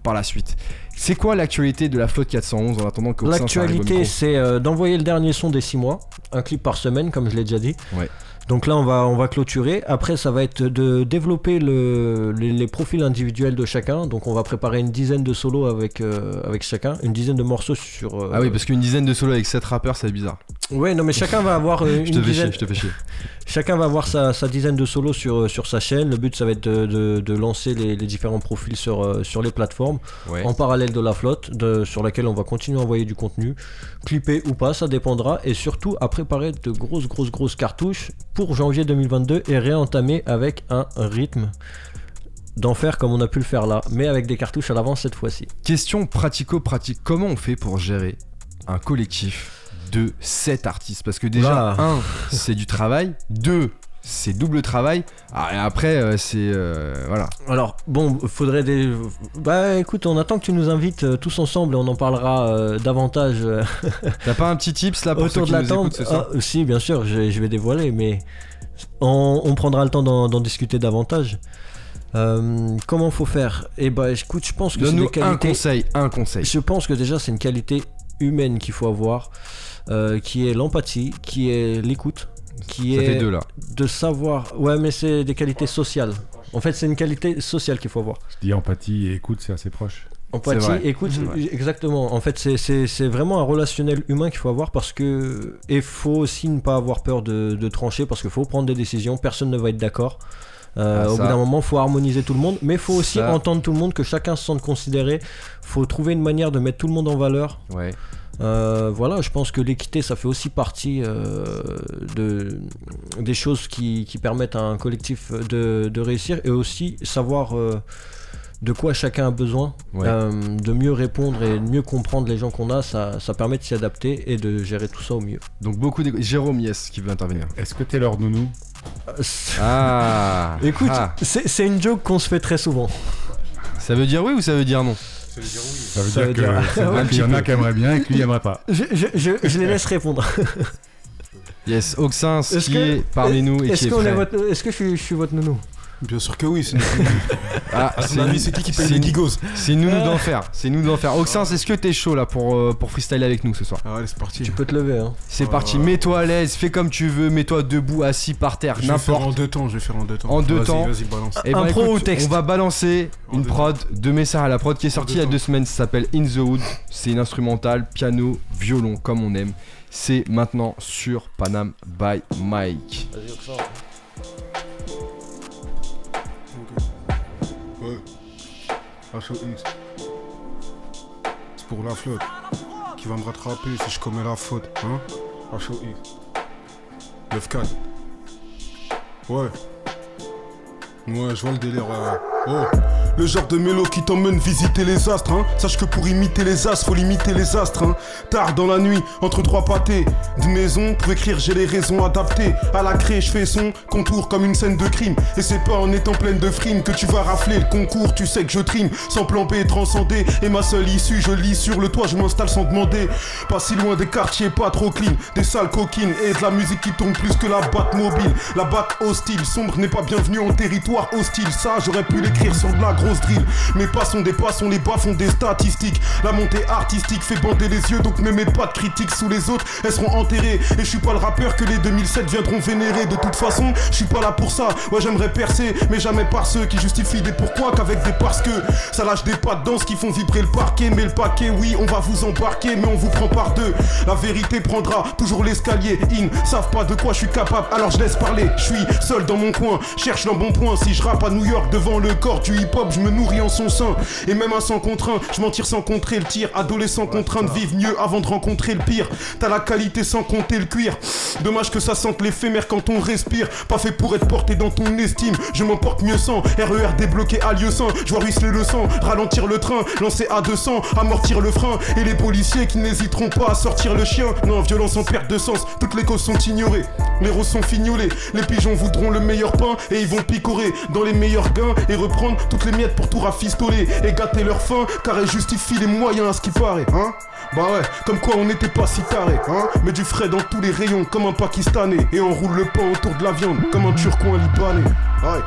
par la suite c'est quoi l'actualité de la flotte 411 en attendant que L'actualité, c'est euh, d'envoyer le dernier son des 6 mois, un clip par semaine, comme je l'ai déjà dit. Ouais. Donc là, on va, on va clôturer. Après, ça va être de développer le, les, les profils individuels de chacun. Donc, on va préparer une dizaine de solos avec, euh, avec chacun, une dizaine de morceaux sur. euh, Ah oui, parce qu'une dizaine de solos avec 7 rappeurs, c'est bizarre. Ouais, non, mais chacun va avoir euh, Je une te fais dizaine. chier, je te fais chier. Chacun va avoir sa, sa dizaine de solos sur, euh, sur sa chaîne. Le but, ça va être de, de- de lancer les, les différents profils sur, euh, sur les plateformes Ouais. en parallèle de la flotte de, sur laquelle on va continuer à envoyer du contenu. Clipper ou pas, ça dépendra. Et surtout, à préparer de grosses, grosses, grosses cartouches pour janvier 2022 et réentamer avec un rythme d'en faire comme on a pu le faire là, mais avec des cartouches à l'avance cette fois-ci. Question pratico-pratique. Comment on fait pour gérer un collectif de 7 artistes Parce que déjà, un, c'est du travail. Deux, c'est double travail. Ah, et après, euh, c'est. euh, voilà. Alors, bon, faudrait des. Bah écoute, on attend que tu nous invites euh, tous ensemble et on en parlera euh, davantage. euh, T'as pas un petit tips là pour ceux autour qui de la nous tente? écoutent ce soir Ah, Si, bien sûr, je, je vais dévoiler, mais on, on prendra le temps d'en d'en discuter davantage. Euh, comment faut faire? Eh bah écoute, je pense que c'est Donne-nous des un qualités. conseil, un conseil. Je pense que déjà c'est une qualité humaine qu'il faut avoir, euh, qui est l'empathie, qui est l'écoute, qui Ça est fait deux, là. de savoir. Ouais, mais c'est des qualités sociales. En fait, c'est une qualité sociale qu'il faut avoir. Je dis empathie et écoute, c'est assez proche. Empathie, vrai. écoute, exactement. En fait, c'est- c'est c'est vraiment un relationnel humain qu'il faut avoir parce que. Et faut aussi ne pas avoir peur de, de trancher parce qu'il faut prendre des décisions. Personne ne va être d'accord. Euh, Ah, au bout d'un moment, faut harmoniser tout le monde, mais faut aussi Ça. entendre tout le monde, que chacun se sente considéré. Faut trouver une manière de mettre tout le monde en valeur. Ouais. Euh, voilà, je pense que l'équité, ça fait aussi partie euh, de, des choses qui, qui permettent à un collectif de, de réussir et aussi savoir euh, de quoi chacun a besoin, Ouais. euh, de mieux répondre et de mieux comprendre les gens qu'on a, ça, ça permet de s'y adapter et de gérer tout ça au mieux. Donc beaucoup de... Jérôme Yes qui veut intervenir. Est-ce que t'es leur nounou? Ah Écoute, ah. c'est c'est une joke qu'on se fait très souvent. Ça veut dire oui ou ça veut dire non Ça veut Ça dire veut dire- ça veut dire qu'il y en a qui aimeraient bien et que lui aimerait pas. Je, je- je- je les laisse répondre. Yes, Oxens Est-ce qui que- est parmi nous et Est-ce qui est qu'on est prêt. votre- est-ce que je suis, je suis votre nounou? Bien sûr que oui, c'est nous. Ah, c'est qui qui paye c'est les nous- gigos C'est nous nous d'en faire. C'est nous d'en faire. Oxens, est-ce que t'es chaud là pour, euh, pour freestyler avec nous ce soir Ah, allez, c'est parti. Tu peux te lever, hein. C'est Ouais, parti, ouais. mets-toi à l'aise, fais comme tu veux, mets-toi debout, assis par terre, Je vais faire en n'importe. deux temps, je vais faire en deux temps. En deux Vas-y, temps. Vas-y, balance. Eh ben, Impro écoute, ou texte On va balancer une prod de Messar à la prod qui est sortie il y a deux semaines. Ça s'appelle In the Hood. C'est une instrumentale, piano, violon, comme on aime. C'est maintenant sur Panam by Mike. Vas-y, HOX. C'est pour la flotte. Qui va me rattraper si je commets la faute, hein? HOX. 9-4. Ouais. Ouais, je vois le délire, ouais, ouais. Oh. Le genre de mélo qui t'emmène visiter les astres, hein. Sache que pour imiter les as, faut limiter les astres, hein. Tard dans la nuit, entre trois pâtés d'une maison, pour écrire, j'ai les raisons adaptées. À la craie, je fais son contour comme une scène de crime. Et c'est pas en étant pleine de frimes que tu vas rafler le concours. Tu sais que je trime sans plan B transcendé. Et ma seule issue, je lis sur le toit, je m'installe sans demander. Pas si loin des quartiers, pas trop clean. Des salles coquines et de la musique qui tourne plus que la batte mobile. La batte hostile, sombre n'est pas bienvenue en territoire hostile. Ça, j'aurais pu l'écrire sur de la grosse Mes passons des passons, les bas font des statistiques. La montée artistique fait bander les yeux, donc ne mets pas de critiques sous les autres. Elles seront enterrées. Et je suis pas le rappeur que les 2007 viendront vénérer. De toute façon, je suis pas là pour ça. Ouais, j'aimerais percer, mais jamais par ceux qui justifient des pourquoi qu'avec des parce que. Ça lâche des pas de danse qui font vibrer le parquet. Mais le paquet, oui, on va vous embarquer, mais on vous prend par deux. La vérité prendra toujours l'escalier. In, savent pas de quoi je suis capable, alors je laisse parler. Je suis seul dans mon coin, cherche l'embonpoint. Si je rappe à New York devant le corps du hip-hop, je me nourris en son sein. Et même à sans contraint, je m'en tire sans contrer le tir. Adolescent contraint de vivre mieux avant de rencontrer le pire. T'as la qualité sans compter le cuir. Dommage que ça sente l'éphémère quand on respire. Pas fait pour être porté dans ton estime. Je m'emporte mieux sans RER débloqué à lieu sans. Je vois ruisseler le sang, ralentir le train, lancer à 200, amortir le frein. Et les policiers qui n'hésiteront pas à sortir le chien. Non, violence en perte de sens, toutes les causes sont ignorées. Les roses sont fignolés, les pigeons voudront le meilleur pain et ils vont picorer dans les meilleurs gains et reprendre toutes les miettes pour tout rafistoler et gâter leur faim car elles justifient les moyens à ce qui paraît, hein Bah ouais, comme quoi on n'était pas si taré, hein Mais du frais dans tous les rayons comme un Pakistanais et on roule le pain autour de la viande comme un Turco un Libanais. Ouais.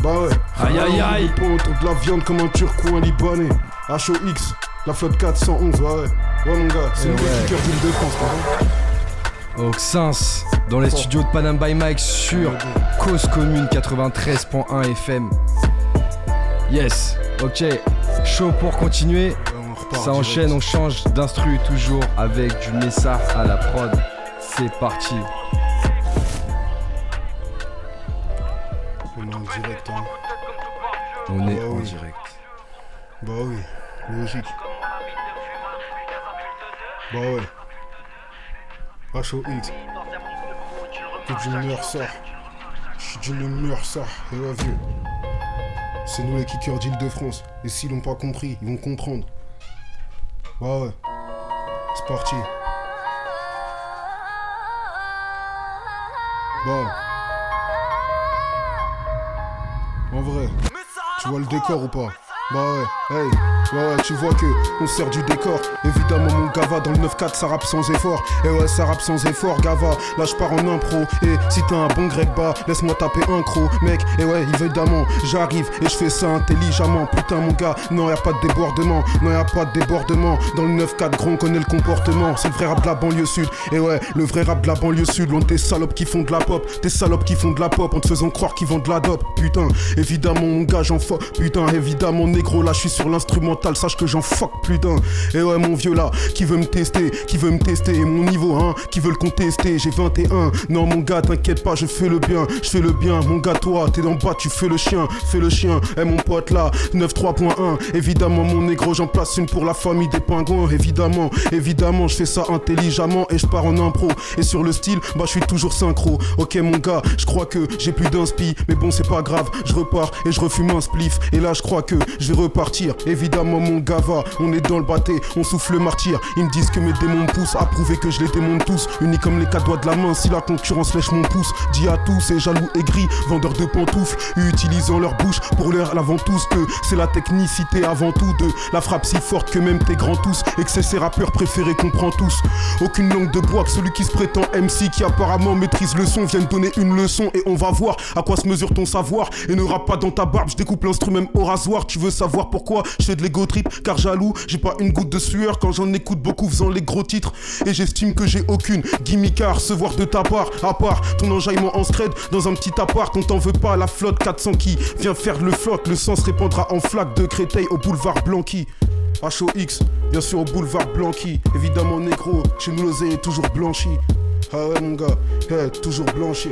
Bah ouais. Aïe, aïe, On roule aïe. le pain autour de la viande comme un Turco un Libanais. HOX, la flotte 411, ouais ouais. Ouais mon gars, c'est Eh une kickers d'île de France, par contre. Oxens, dans les studios de Panam by Mike sur Cause Commune 93.1 FM. Yes, ok, chaud pour continuer. Ça direct. enchaîne, on change d'instru toujours avec du Messar à la prod. C'est parti. On est en direct, hein. On est Bah en oui. direct. Bah oui, logique. Bah ouais. HOX. Que d'une humeur sort. Je suis d'une. Et ouais, vieux. C'est nous les kickers d'Île-de-France. Et s'ils l'ont pas compris, ils vont comprendre. Bah ouais. C'est parti. Bon. En vrai, tu vois le décor ou pas? Bah ouais, hey, ouais ouais, tu vois que on sert du décor. Évidemment mon gava dans le 9-4 ça rappe sans effort. Et ouais ça rappe sans effort, gava. Là je pars en impro. Et si t'as un bon grec bas, laisse-moi taper un croc, mec. Et ouais évidemment, j'arrive et je fais ça intelligemment. Putain mon gars, non y a pas de débordement, non y a pas de débordement. Dans le 9-4 grand on connaît le comportement. C'est le vrai rap de la banlieue sud. Et ouais, le vrai rap de la banlieue sud. Loin de tes salopes qui font de la pop, tes salopes qui font de la pop en te faisant croire qu'ils vendent de la dope. Putain, évidemment mon gars j'en. Putain, évidemment négro là je suis sur l'instrumental, sache que j'en fuck putain. Et ouais mon vieux là, qui veut me tester, qui veut me tester. Et mon niveau hein, qui veut le contester. J'ai 21. Non mon gars, t'inquiète pas, je fais le bien, je fais le bien. Mon gars toi, t'es le bas, tu fais le chien, fais le chien. Et mon pote là, 9.3.1. Évidemment mon négro, j'en place une pour la famille des pingouins. Évidemment, évidemment, je fais ça intelligemment et je pars en impro. Et sur le style, bah je suis toujours synchro. Ok mon gars, je crois que j'ai plus d'inspi, mais bon c'est pas grave, je repars et je refume un spliff. Et là je crois que je vais repartir. Évidemment, mon gava, on est dans le bâté, on souffle le martyr. Ils me disent que mes démons poussent à prouver que je les démonte tous. Unis comme les quatre doigts de la main, si la concurrence lèche mon pouce. Dis à tous, et jaloux aigris, vendeurs de pantoufles, utilisant leur bouche pour leur l'avant tous c'est la technicité avant tout de la frappe si forte que même tes grands tous et que ses rappeurs préférés qu'on prend tous. Aucune langue de bois que celui qui se prétend MC qui apparemment maîtrise le son vienne donner une leçon et on va voir à quoi se mesure ton savoir et ne rappe pas dans ta barbe. Je découpe l'instrument au rasoir. Tu veux savoir pourquoi je fais de l'ego trip car jaloux, j'ai pas une goutte de sueur quand j'en écoute beaucoup faisant les gros titres et j'estime que j'ai aucune gimmick à recevoir de ta part à part ton enjaillement en scred dans un petit appart. On t'en veut pas la flotte 400 qui vient faire le flotte. Le sang se répandra en flaque de Créteil au boulevard Blanqui. HOX, bien sûr au boulevard Blanqui. Évidemment négro, chez nous l'oseille est toujours blanchi. Ah ouais mon gars, eh, toujours blanchi.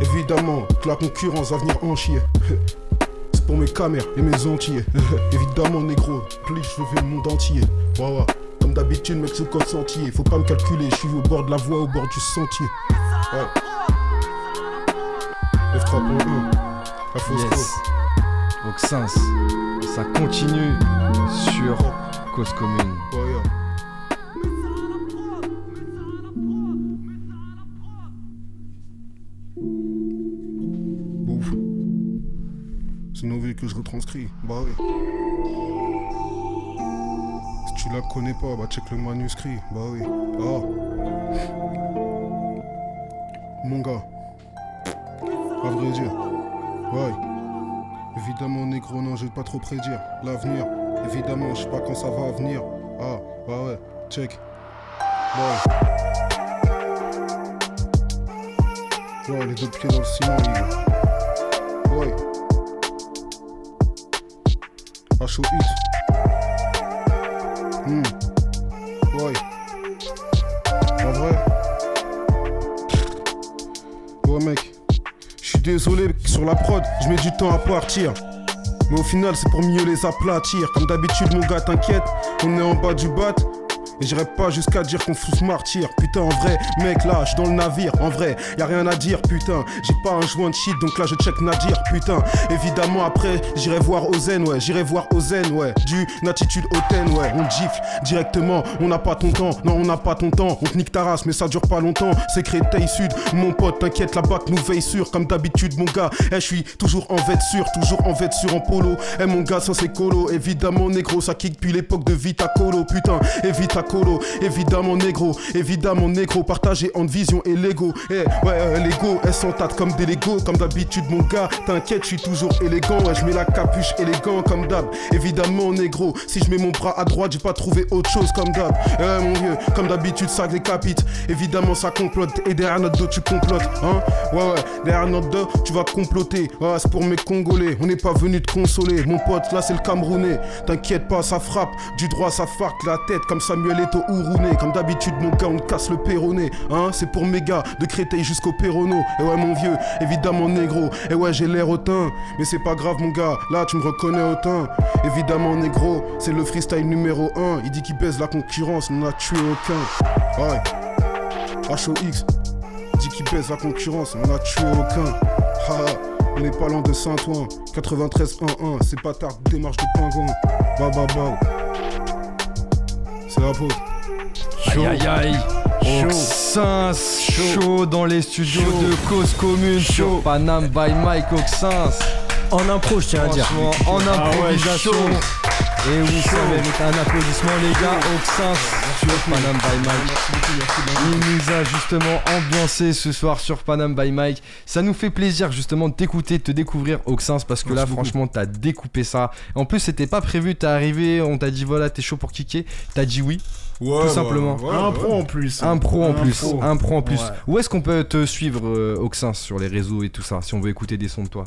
Évidemment que la concurrence va venir en chier. Pour mes camères et mes entiers. Évidemment négro, plus je veux le monde entier. Ouais. Comme d'habitude mec c'est code sentier. Faut pas me calculer, je suis au bord de la voie, au bord du sentier. Ouais. F3.1. La fausse Yes. Oxens, ça continue sur Cause Commune. Ouais, yeah. Que je retranscris. Bah oui. Si tu la connais pas, bah check le manuscrit. Bah oui. Ah. Mon gars. À vrai dire. Ouais. Évidemment, négro, non, je vais pas trop prédire. L'avenir, évidemment, je sais pas quand ça va venir. Ah, bah ouais, check. Ouais. Les deux pieds dans le ciment, les. Ouais. Hmm. Ouais. En vrai. Ouais, mec. Je suis désolé sur la prod, je mets du temps à partir. Mais au final, c'est pour mieux les aplatir. Comme d'habitude, mon gars, t'inquiète, on est en bas du bat. Et j'irai pas jusqu'à dire qu'on fout ce martyr. Putain, en vrai, mec, là, je dans le navire. En vrai, y a rien à dire, putain. J'ai pas un joint de shit, donc là, je check Nadir, putain. Évidemment, après, j'irai voir Ozen, ouais. J'irai voir Ozen, ouais. Du attitude hautaine, ouais. On gifle directement, on n'a pas ton temps. Non, on n'a pas ton temps. On te nique ta race, mais ça dure pas longtemps. C'est Créteil Sud, mon pote, t'inquiète, la bac nous veille sûr. Comme d'habitude, mon gars, eh, je suis toujours en vête sûr, toujours en vête sûr en polo. Eh, mon gars, ça c'est colo. Évidemment, négro, ça kick depuis l'époque de Vita Colo, putain. Et Vita Évidemment, négro. Évidemment, négro, partagé entre vision et l'ego. Eh, ouais, euh, l'ego, elles s'entâtent comme des Lego. Comme d'habitude, mon gars, t'inquiète, je suis toujours élégant. Ouais, je mets la capuche élégant comme d'hab. Évidemment, négro, si je mets mon bras à droite, j'ai pas trouvé autre chose comme d'hab. Eh, mon vieux, comme d'habitude, ça décapite. Évidemment, ça complote. Et derrière notre dos, tu complotes, hein? Ouais, ouais, derrière notre dos, tu vas comploter. Ouais, c'est pour mes Congolais. On n'est pas venu te consoler. Mon pote, là, c'est le Camerounais. T'inquiète pas, ça frappe. Du droit, ça farque la tête comme Samuel Comme d'habitude, mon gars, on te casse le péroné. Hein, c'est pour mes gars, de Créteil jusqu'au Pérono. Et ouais, mon vieux, évidemment, négro. Et ouais, j'ai l'air hautain. Mais c'est pas grave, mon gars. Là, tu me reconnais autant. Évidemment, négro, c'est le freestyle numéro 1. Il dit qu'il baise la concurrence, on a tué aucun. Ouais. HOX, dit qu'il baise la concurrence, on a tué aucun. On n'est pas loin de Saint-Ouen. 93-1-1, c'est pas tard, démarche de pingouin. Bah bah. C'est la pause. Aïe aïe aïe. Chaud. Chaud dans les studios de Cause Commune, chaud. Panam by Mike Oxens. En impro, je tiens à dire. Franchement, en Ah ouais, improvisation. chaud. Et oui, ça mérite un applaudissement, les gars. Oxens sur Panam by Mike. Il nous a justement ambiancé ce soir sur Panam by Mike. Ça nous fait plaisir justement de t'écouter, de te découvrir Oxens parce que là, franchement, t'as découpé ça. En plus, c'était pas prévu. T'es arrivé, on t'a dit voilà, t'es chaud pour kicker. T'as dit oui. Ouais, tout bah, simplement. ouais, Un pro ouais. en plus. Un pro en plus. pro. Un pro en plus. Ouais. Où est-ce qu'on peut te suivre, euh, Oxens, sur les réseaux et tout ça, si on veut écouter des sons de toi?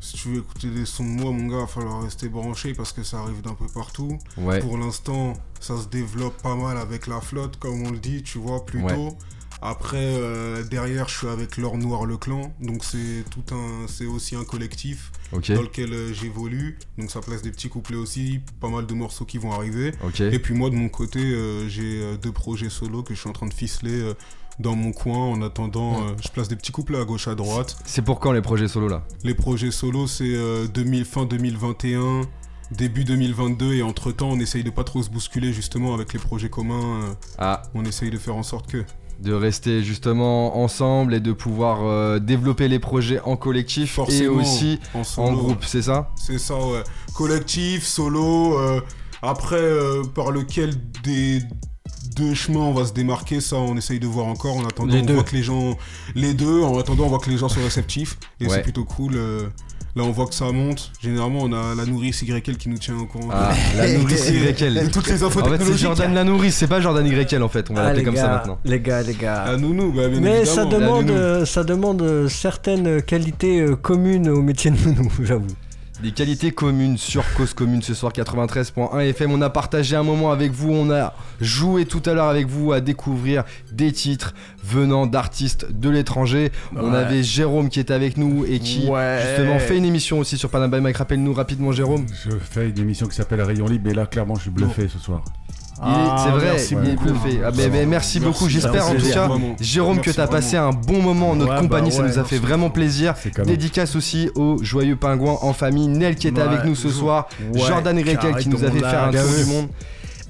Si tu veux écouter des sons de moi, mon gars, il va falloir rester branché parce que ça arrive d'un peu partout. Ouais. Pour l'instant, ça se développe pas mal avec la flotte, comme on le dit, tu vois, plutôt. Ouais. Après, euh, derrière, je suis avec L'Or Noir le clan, donc c'est tout un, c'est aussi un collectif dans lequel euh, j'évolue. Donc ça place des petits couplets aussi, pas mal de morceaux qui vont arriver. Et puis moi, de mon côté, euh, j'ai deux projets solo que je suis en train de ficeler euh, dans mon coin. En attendant, euh, je place des petits couplets à gauche, à droite. C'est pour quand les projets solo là? Les projets solo, c'est euh, 2000, fin 2021 début 2022 et entre temps on essaye de pas trop se bousculer justement avec les projets communs. euh, Ah. On essaye de faire en sorte que. de rester justement ensemble et de pouvoir euh, développer les projets en collectif et Forcément, aussi en groupe, ouais. c'est ça? C'est ça, ouais. Collectif, solo. euh, après, euh, par lequel des deux chemins on va se démarquer, ça on essaye de voir encore. En attendant, Les on deux. voit que les gens. Les deux, en attendant, on voit que les gens sont réceptifs. Et Ouais. c'est plutôt cool. Euh, Là, on voit que ça monte. Généralement, on a la nourrice YL qui nous tient au courant. Ah, la nourrice YL. Et toutes les infos En fait, c'est. Jordan la nourrice, c'est pas Jordan YL en fait, on va Ah, l'appeler les comme ça gars, maintenant. Les gars, les gars. La nounou, bah, bien Mais ça demande, La nounou. euh, ça demande euh, certaines qualités euh, communes au métier de nounou, j'avoue. Des qualités communes sur Cause Commune ce soir 93.1 FM. On a partagé un moment avec vous, on a joué tout à l'heure avec vous à découvrir des titres venant d'artistes de l'étranger. On avait Jérôme qui était avec nous et qui Ouais. justement fait une émission aussi sur Panama Mike. Rappelle-nous rapidement Jérôme. Je fais une émission qui s'appelle Rayon Libre, mais là, clairement, je suis bluffé ce soir. Est- c'est vrai, merci il est bluffé. Ah, mais, mais merci, Merci, beaucoup. J'espère en tout cas, vraiment. Jérôme, Merci que tu as passé un bon moment en notre Ouais, compagnie. bah ça nous a fait vraiment plaisir. Dédicace aussi au joyeux pingouin en famille. Nel qui était Ouais, avec nous ce soir. Jordan Rekel carré qui nous avait fait un tour du monde.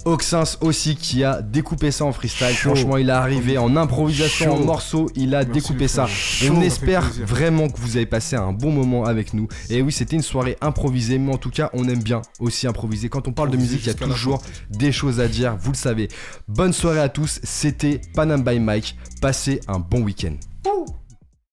Oxens aussi qui a découpé ça en freestyle. Franchement, il est arrivé en improvisation, en morceaux. Il a Merci, découpé ça. frère. On espère vraiment que vous avez passé un bon moment avec nous. Et oui, c'était une soirée improvisée, mais en tout cas, on aime bien aussi improviser. Quand on parle de musique, il y a toujours des choses à dire, vous le savez. Bonne soirée à tous, c'était Panam by Mike. Passez un bon week-end. Ouh.